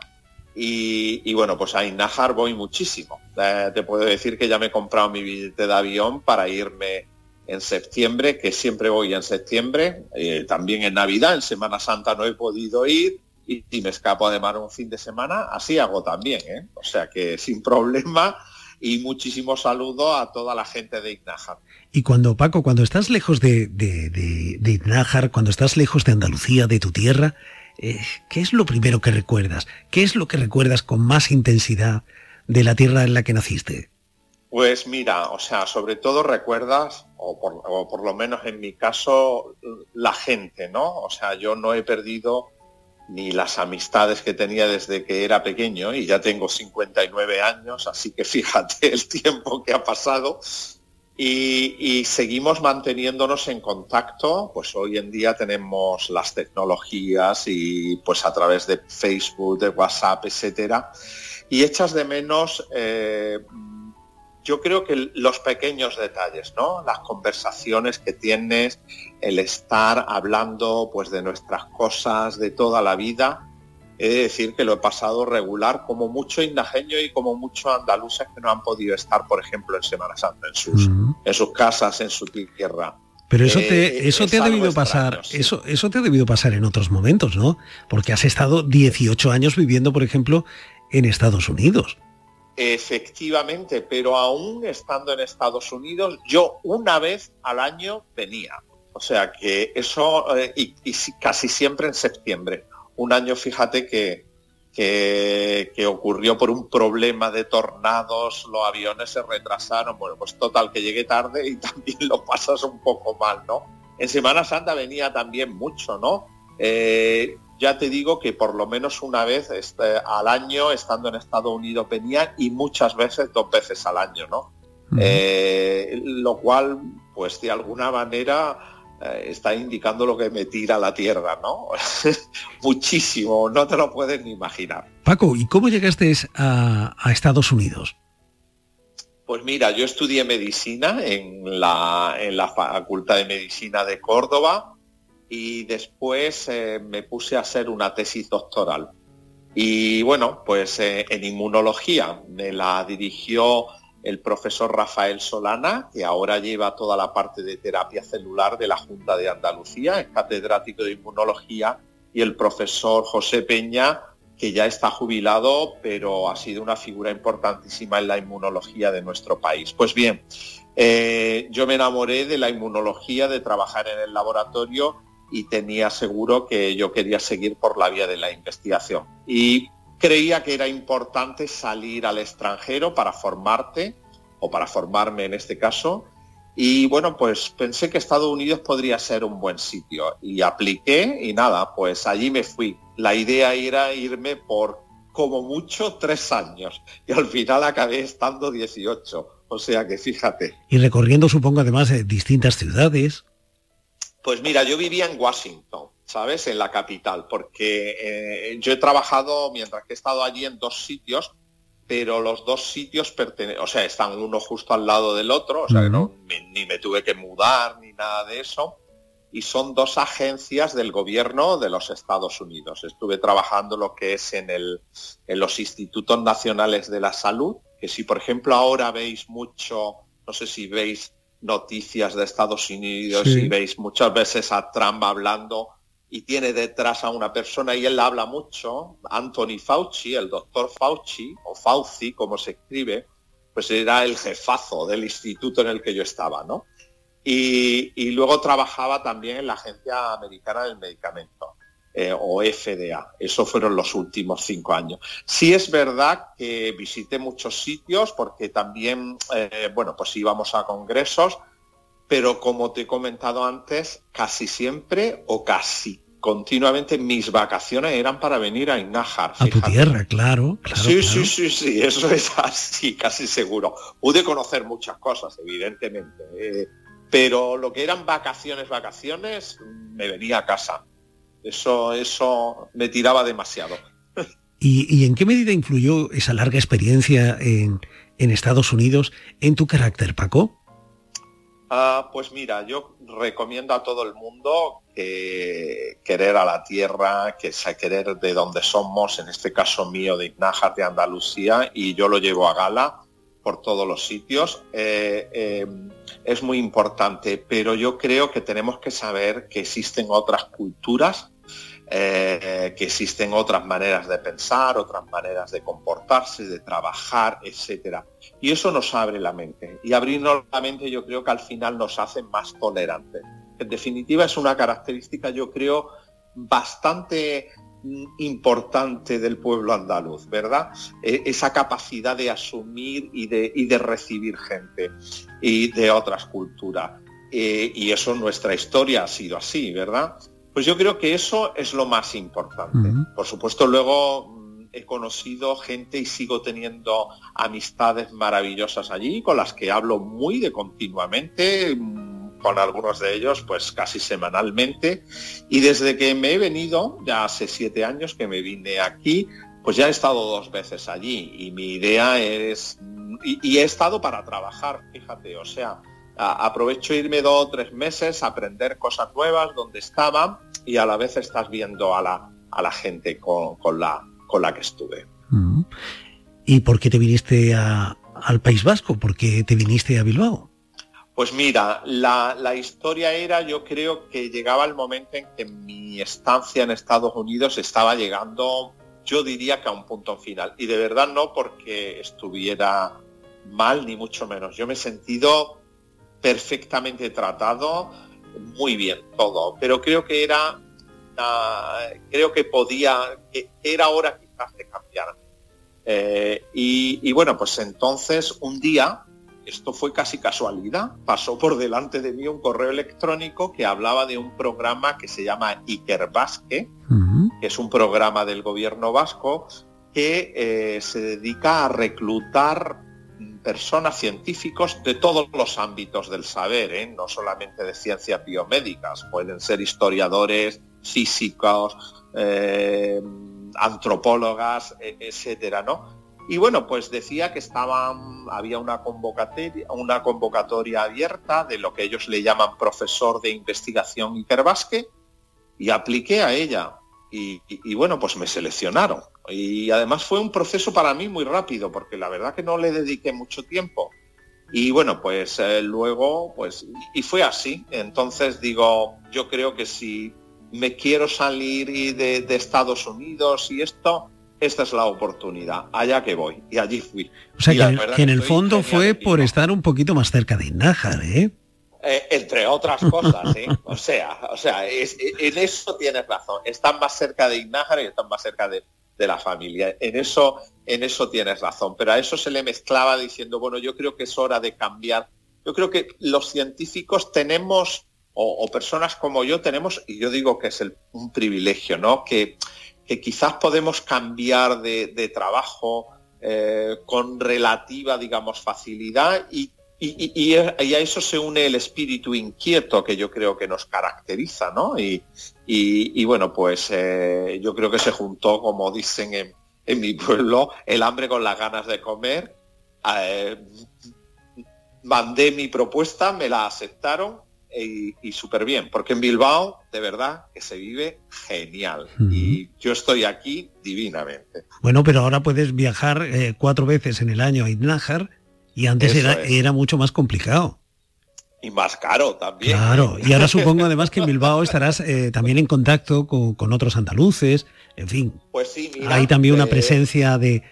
y, bueno, pues a Inajar voy muchísimo. Eh, te puedo decir que ya me he comprado mi billete de avión para irme en septiembre, que siempre voy en septiembre, eh, también en Navidad, en Semana Santa no he podido ir y si me escapo además un fin de semana, así hago también. ¿eh? O sea que [laughs] sin problema y muchísimo saludo a toda la gente de Ignájar. Y cuando, Paco, cuando estás lejos de, de, de, cuando estás lejos de Andalucía, de tu tierra, eh, ¿qué es lo primero que recuerdas? ¿Qué es lo que recuerdas con más intensidad de la tierra en la que naciste? Pues mira, o sea, sobre todo recuerdas, o por, lo menos en mi caso, la gente, ¿no? O sea, yo no he perdido ni las amistades que tenía desde que era pequeño y ya tengo 59 años, así que fíjate [laughs] el tiempo que ha pasado y, seguimos manteniéndonos en contacto, pues hoy en día tenemos las tecnologías y pues a través de Facebook, de WhatsApp, etcétera, y echas de menos eh, yo creo que los pequeños detalles, ¿no? Las conversaciones que tienes, el estar hablando pues de nuestras cosas de toda la vida he de decir que lo he pasado regular, como mucho indajeño y como mucho andaluces que no han podido estar, por ejemplo, en Semana Santa, en sus, en sus casas, en su tierra. Pero eso te, eh, eso te ha debido pasar, eso, eso te ha debido pasar en otros momentos, ¿no? Porque has estado 18 años viviendo, por ejemplo, en Estados Unidos. Efectivamente, pero aún estando en Estados Unidos, yo una vez al año venía. O sea que eso, eh, y casi siempre en septiembre un año, fíjate que, que, ocurrió por un problema de tornados, los aviones se retrasaron, bueno, pues total, que llegué tarde y [laughs] también lo pasas un poco mal, ¿no? En Semana Santa venía también mucho, ¿no? Eh, ya te digo que por lo menos una vez este, al año, estando en Estados Unidos, venía y muchas veces, dos veces al año, ¿no? Eh, lo cual, pues de alguna manera eh, está indicando lo que me tira la tierra, ¿no? [laughs] Muchísimo, no te lo puedes ni imaginar. Paco, ¿y cómo llegaste a, Estados Unidos? Pues mira, yo estudié medicina en la, en la Facultad de Medicina de Córdoba y después eh, me puse a hacer una tesis doctoral. Y bueno, pues eh, en inmunología me la dirigió el profesor Rafael Solana, que ahora lleva toda la parte de terapia celular de la Junta de Andalucía, es catedrático de inmunología, y el profesor José Peña, que ya está jubilado, pero ha sido una figura importantísima en la inmunología de nuestro país. Pues bien, eh, yo me enamoré de la inmunología, de trabajar en el laboratorio y tenía seguro que yo quería seguir por la vía de la investigación. Y creía que era importante salir al extranjero para formarte, o para formarme en este caso, y bueno, pues pensé que Estados Unidos podría ser un buen sitio y apliqué y nada, pues allí me fui. La idea era irme por como mucho tres años y al final acabé estando 18. O sea que fíjate. Y recorriendo supongo además eh, distintas ciudades. Pues mira, yo vivía en Washington, ¿sabes? En la capital, porque eh, yo he trabajado mientras que he estado allí en dos sitios pero los dos sitios pertenecen, o sea, están uno justo al lado del otro, o sea, no, ni, me tuve que mudar ni nada de eso, y son dos agencias del gobierno de los Estados Unidos. Estuve trabajando lo que es en, el, en los institutos nacionales de la salud, que si por ejemplo ahora veis mucho, no sé si veis noticias de Estados Unidos y veis muchas veces a Trump hablando y tiene detrás a una persona y él habla mucho, Anthony Fauci, el doctor Fauci, o Fauci, como se escribe, pues era el jefazo del instituto en el que yo estaba, ¿no? Y, luego trabajaba también en la Agencia Americana del Medicamento, eh, o FDA. Esos fueron los últimos cinco años. Sí es verdad que visité muchos sitios porque también, eh, bueno, pues íbamos a congresos, pero como te he comentado antes, casi siempre o casi continuamente mis vacaciones eran para venir a Innájar. A tu tierra, claro. sí, sí, sí, sí, eso es así, casi seguro. Pude conocer muchas cosas, evidentemente, eh, pero lo que eran vacaciones, vacaciones, me venía a casa. Eso, eso me tiraba demasiado. [laughs] ¿Y, en qué medida influyó esa larga experiencia en, en Estados Unidos en tu carácter, Paco? Ah, pues mira, yo recomiendo a todo el mundo que querer a la tierra, que sea querer de donde somos, en este caso mío de Ignajas de Andalucía, y yo lo llevo a gala por todos los sitios. Eh, eh, es muy importante, pero yo creo que tenemos que saber que existen otras culturas eh, que existen otras maneras de pensar, otras maneras de comportarse, de trabajar, etcétera. Y eso nos abre la mente. Y abrirnos la mente yo creo que al final nos hace más tolerantes. En definitiva es una característica yo creo bastante importante del pueblo andaluz, ¿verdad? E, esa capacidad de asumir y de, de recibir gente y de otras culturas. Eh, y eso nuestra historia ha sido así, ¿verdad? Pues yo creo que eso es lo más importante. Por supuesto, luego mm, he conocido gente y sigo teniendo amistades maravillosas allí, con las que hablo muy de continuamente, con algunos de ellos pues casi semanalmente. Y desde que me he venido, ya hace siete años que me vine aquí, pues ya he estado dos veces allí y mi idea es, y, he estado para trabajar, fíjate, o sea, aprovecho irme dos o tres meses, a aprender cosas nuevas donde estaba y a la vez estás viendo a la, a la gente con, la, con la que estuve. Mm. ¿Y por qué te viniste al País Vasco? ¿Por qué te viniste a Bilbao? Pues mira, la, la, historia era, yo creo que llegaba el momento en que mi estancia en Estados Unidos estaba llegando, yo diría que a un punto final. Y de verdad no porque estuviera mal, ni mucho menos. Yo me he sentido perfectamente tratado, muy bien todo, pero creo que era, creo que podía, que era hora quizás de cambiar. Eh, y, bueno, pues entonces un día, esto fue casi casualidad, pasó por delante de mí un correo electrónico que hablaba de un programa que se llama Iker Basque, que es un programa del gobierno vasco que eh, se dedica a reclutar personas científicos de todos los ámbitos del saber, ¿eh? no solamente de ciencias biomédicas, pueden ser historiadores, físicos, eh, antropólogas, e, etcétera, ¿no? Y bueno, pues decía que había una convocatoria, una convocatoria abierta de lo que ellos le llaman profesor de investigación interbasque y apliqué a ella. y bueno, pues me seleccionaron Y además fue un proceso para mí muy rápido, porque la verdad que no le dediqué mucho tiempo. Y bueno, pues eh, luego, pues, y fue así. Entonces digo, yo creo que si me quiero salir de Estados Unidos y esto, esta es la oportunidad, allá que voy. Y allí fui. O sea, que, en el fondo fue por estar un poquito más cerca de Nájar, ¿eh? Eh, entre otras cosas, ¿eh? o sea, o sea, en eso tienes razón. Están más cerca de Ignájar y están más cerca de, la familia. En eso, en eso tienes razón. Pero a eso se le mezclaba diciendo, bueno, yo creo que es hora de cambiar. Yo creo que los científicos tenemos, o, personas como yo tenemos, y yo digo que es un privilegio, ¿no? Que, que quizás podemos cambiar de, trabajo eh, con relativa, digamos, facilidad y y, a eso se une el espíritu inquieto que yo creo que nos caracteriza, ¿no? Y, bueno, pues eh, yo creo que se juntó, como dicen en, mi pueblo, el hambre con las ganas de comer. Eh, mandé mi propuesta, me la aceptaron y, súper bien, porque en Bilbao de verdad que se vive genial y yo estoy aquí divinamente. Bueno, pero ahora puedes viajar eh, cuatro veces en el año a Idnájar y antes era, era mucho más complicado. Y más caro también. Claro, y ahora [laughs] supongo además que en Bilbao estarás eh, también en contacto con, otros andaluces, en fin. Pues sí, Hay también una eh, presencia de,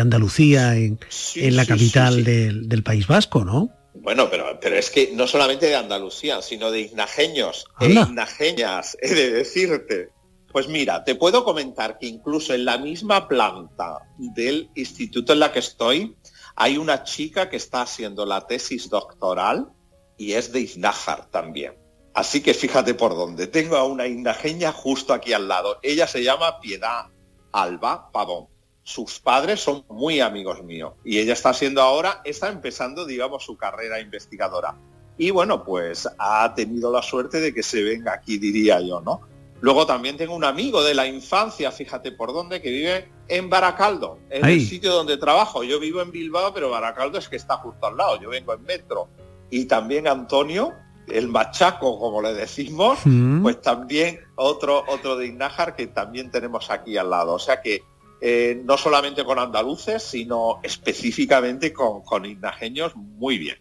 Andalucía en, en la capital del, País Vasco, ¿no? Bueno, pero, pero es que no solamente de Andalucía, sino de ignajeños e ignajeñas, he de decirte. Pues mira, te puedo comentar que incluso en la misma planta del instituto en la que estoy, hay una chica que está haciendo la tesis doctoral y es de Iznájar también. Así que fíjate por dónde. Tengo a una inajeña justo aquí al lado. Ella se llama Piedad Alba Pavón. Sus padres son muy amigos míos y ella está haciendo ahora, está empezando, digamos, su carrera investigadora. Y bueno, pues ha tenido la suerte de que se venga aquí, diría yo, ¿no? Luego también tengo un amigo de la infancia, fíjate por dónde, que vive en Baracaldo, en el sitio donde trabajo. Yo vivo en Bilbao, pero Baracaldo es que está justo al lado. Yo vengo en metro. Y también Antonio, el machaco, como le decimos, mm. pues también otro, otro de que también tenemos aquí al lado. O sea que eh, no solamente con andaluces, sino específicamente con, con ignajeños, muy bien.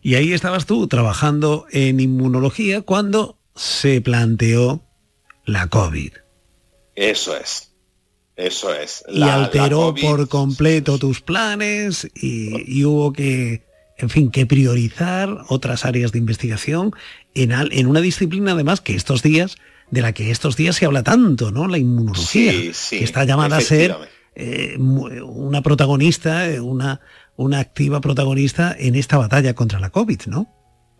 Y ahí estabas tú trabajando en inmunología cuando se planteó la COVID. Eso es. Eso es. y alteró por completo tus planes y, hubo que, en fin, que priorizar otras áreas de investigación en, en una disciplina además que estos días, de la que estos días se habla tanto, ¿no? La inmunología, que está llamada a ser eh, una protagonista, eh, una, una activa protagonista en esta batalla contra la COVID, ¿no?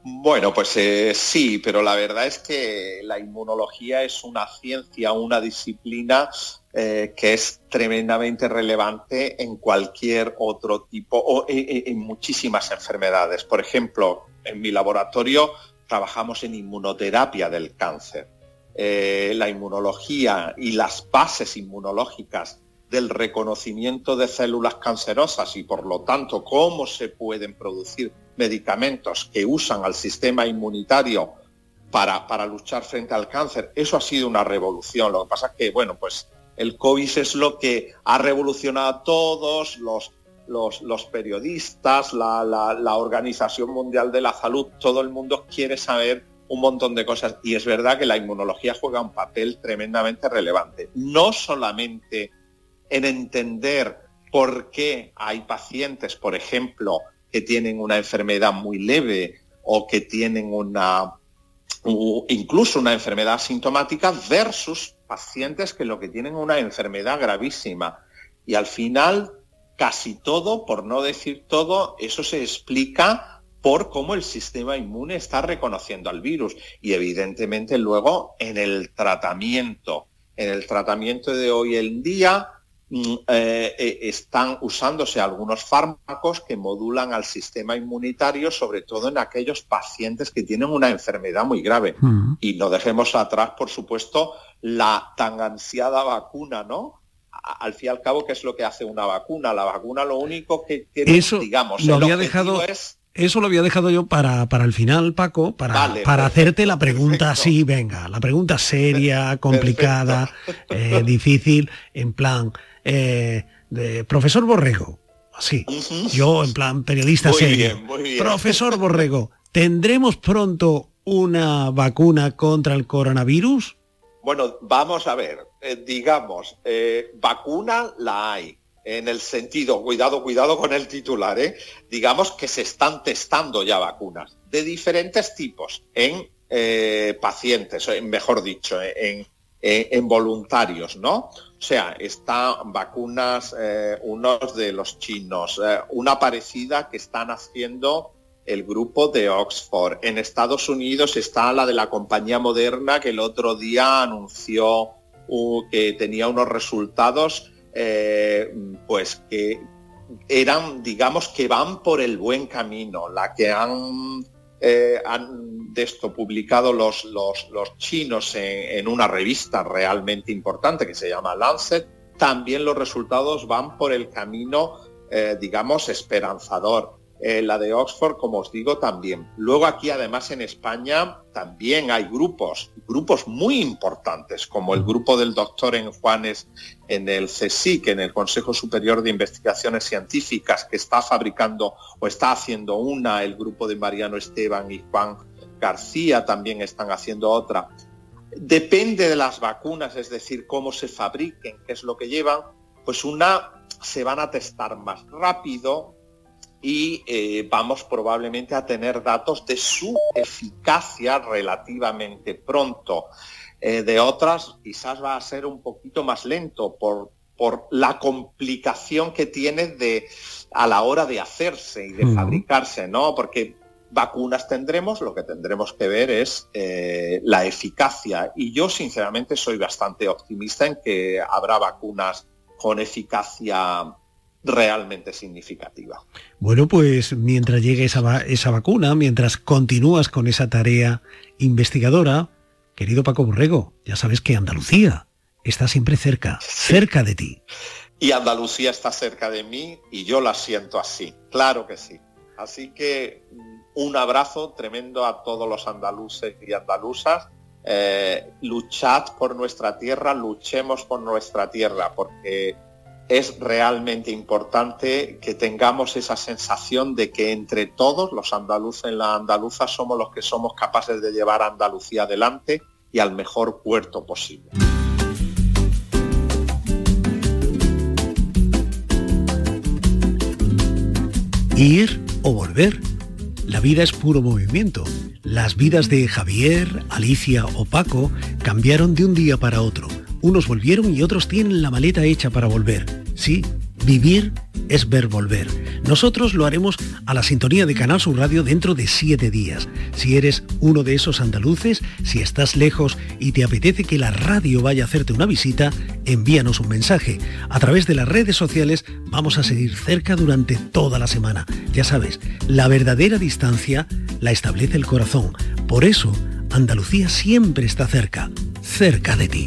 Bueno, pues eh, sí, pero la verdad es que la inmunología es una ciencia, una disciplina eh, que es tremendamente relevante en cualquier otro tipo o en, muchísimas enfermedades. Por ejemplo, en mi laboratorio trabajamos en inmunoterapia del cáncer. Eh, la inmunología y las bases inmunológicas del reconocimiento de células cancerosas y por lo tanto cómo se pueden producir medicamentos que usan al sistema inmunitario para, para, luchar frente al cáncer. Eso ha sido una revolución. Lo que pasa es que, bueno, pues el COVID es lo que ha revolucionado a todos los, los, periodistas, la, la, Organización Mundial de la Salud, todo el mundo quiere saber un montón de cosas. Y es verdad que la inmunología juega un papel tremendamente relevante. No solamente en entender por qué hay pacientes, por ejemplo, que tienen una enfermedad muy leve o que tienen una incluso una enfermedad sintomática versus pacientes que lo que tienen una enfermedad gravísima. Y al final, casi todo, por no decir todo, eso se explica por cómo el sistema inmune está reconociendo al virus. Y evidentemente luego en el tratamiento, en el tratamiento de hoy en día, Mm, eh, eh, están usándose algunos fármacos que modulan al sistema inmunitario, sobre todo en aquellos pacientes que tienen una enfermedad muy grave. Mm. Y no dejemos atrás, por supuesto, la tan ansiada vacuna, ¿no? Al fin y al cabo, ¿qué es lo que hace una vacuna? La vacuna lo único que tiene, Eso digamos, lo había dejado... Es eso lo había dejado yo para, para el final, Paco, para, para hacerte la pregunta así, venga, la pregunta seria, [laughs] complicada, eh, difícil, en plan, eh, de profesor Borrego, así, yo en plan periodista Muy serio. bien, muy bien. Profesor Borrego, ¿tendremos pronto una vacuna contra el coronavirus? Bueno, vamos a ver, eh, digamos, vacuna la hay, en el sentido, cuidado, cuidado con el titular, ¿eh? digamos que se están testando ya vacunas de diferentes tipos en eh, pacientes, mejor dicho, en voluntarios, ¿no? O sea, están vacunas, eh, unos de los chinos, eh, una parecida que están haciendo el grupo de Oxford. En Estados Unidos está la de la compañía Moderna que el otro día anunció uh, que tenía unos resultados eh, pues que eran, digamos, que van por el buen camino. La que han, eh, han de esto publicado los, los, chinos en, una revista realmente importante que se llama Lancet, también los resultados van por el camino, eh, digamos, esperanzador. La de Oxford, como os digo, también. Luego aquí, además, en España también hay grupos, grupos muy importantes, como el grupo del doctor en Juanes en el CSIC, en el Consejo Superior de Investigaciones Científicas, que está fabricando o está haciendo una, el grupo de Mariano Esteban y Juan García también están haciendo otra. Depende de las vacunas, es decir, cómo se fabriquen, qué es lo que llevan, pues una se van a testar más rápido, y eh, vamos probablemente a tener datos de su eficacia relativamente pronto. Eh, de otras quizás va a ser un poquito más lento por, por la complicación que tiene de, a la hora de hacerse y de fabricarse, ¿no? Porque vacunas tendremos, lo que tendremos que ver es eh, la eficacia. Y yo sinceramente soy bastante optimista en que habrá vacunas con eficacia realmente significativa. Bueno, pues mientras llegue esa, va- esa vacuna, mientras continúas con esa tarea investigadora, querido Paco Borrego, ya sabes que Andalucía está siempre cerca, cerca de ti. Y Andalucía está cerca de mí y yo la siento así, claro que sí. Así que mm, un abrazo tremendo a todos los andaluces y andaluzas. Eh, luchad por nuestra tierra, luchemos por nuestra tierra, porque es realmente importante que tengamos esa sensación de que entre todos los andaluces y las andaluzas somos los que somos capaces de llevar a Andalucía adelante y al mejor puerto posible. Ir o volver. La vida es puro movimiento. Las vidas de Javier, Alicia o Paco cambiaron de un día para otro. Unos volvieron y otros tienen la maleta hecha para volver. Sí, vivir es ver volver. Nosotros lo haremos a la sintonía de Canal Sur Radio dentro de siete días. Si eres uno de esos andaluces, si estás lejos y te apetece que la radio vaya a hacerte una visita, envíanos un mensaje. A través de las redes sociales vamos a seguir cerca durante toda la semana. Ya sabes, la verdadera distancia la establece el corazón. Por eso, Andalucía siempre está cerca, cerca de ti.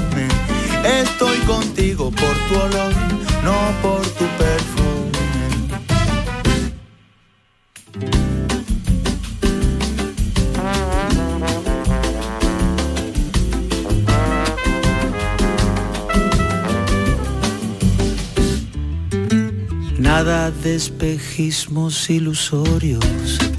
Estoy contigo por tu olor, no por tu perfume. Nada de espejismos ilusorios.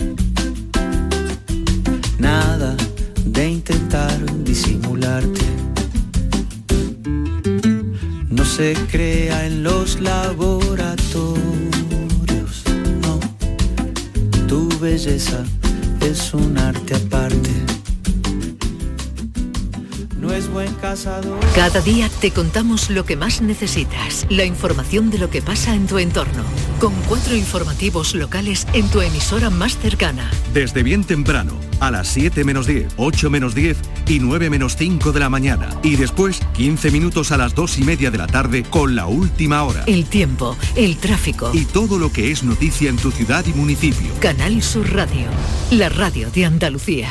Se crea en los laboratorios. No, tu belleza es un arte aparte. No es buen cazador. Cada día te contamos lo que más necesitas, la información de lo que pasa en tu entorno, con cuatro informativos locales en tu emisora más cercana. Desde bien temprano, a las 7 menos 10, 8 menos 10 y 9 menos 5 de la mañana. Y después, 15 minutos a las 2 y media de la tarde con la última hora. El tiempo, el tráfico. Y todo lo que es noticia en tu ciudad y municipio. Canal Sur Radio, la radio de Andalucía.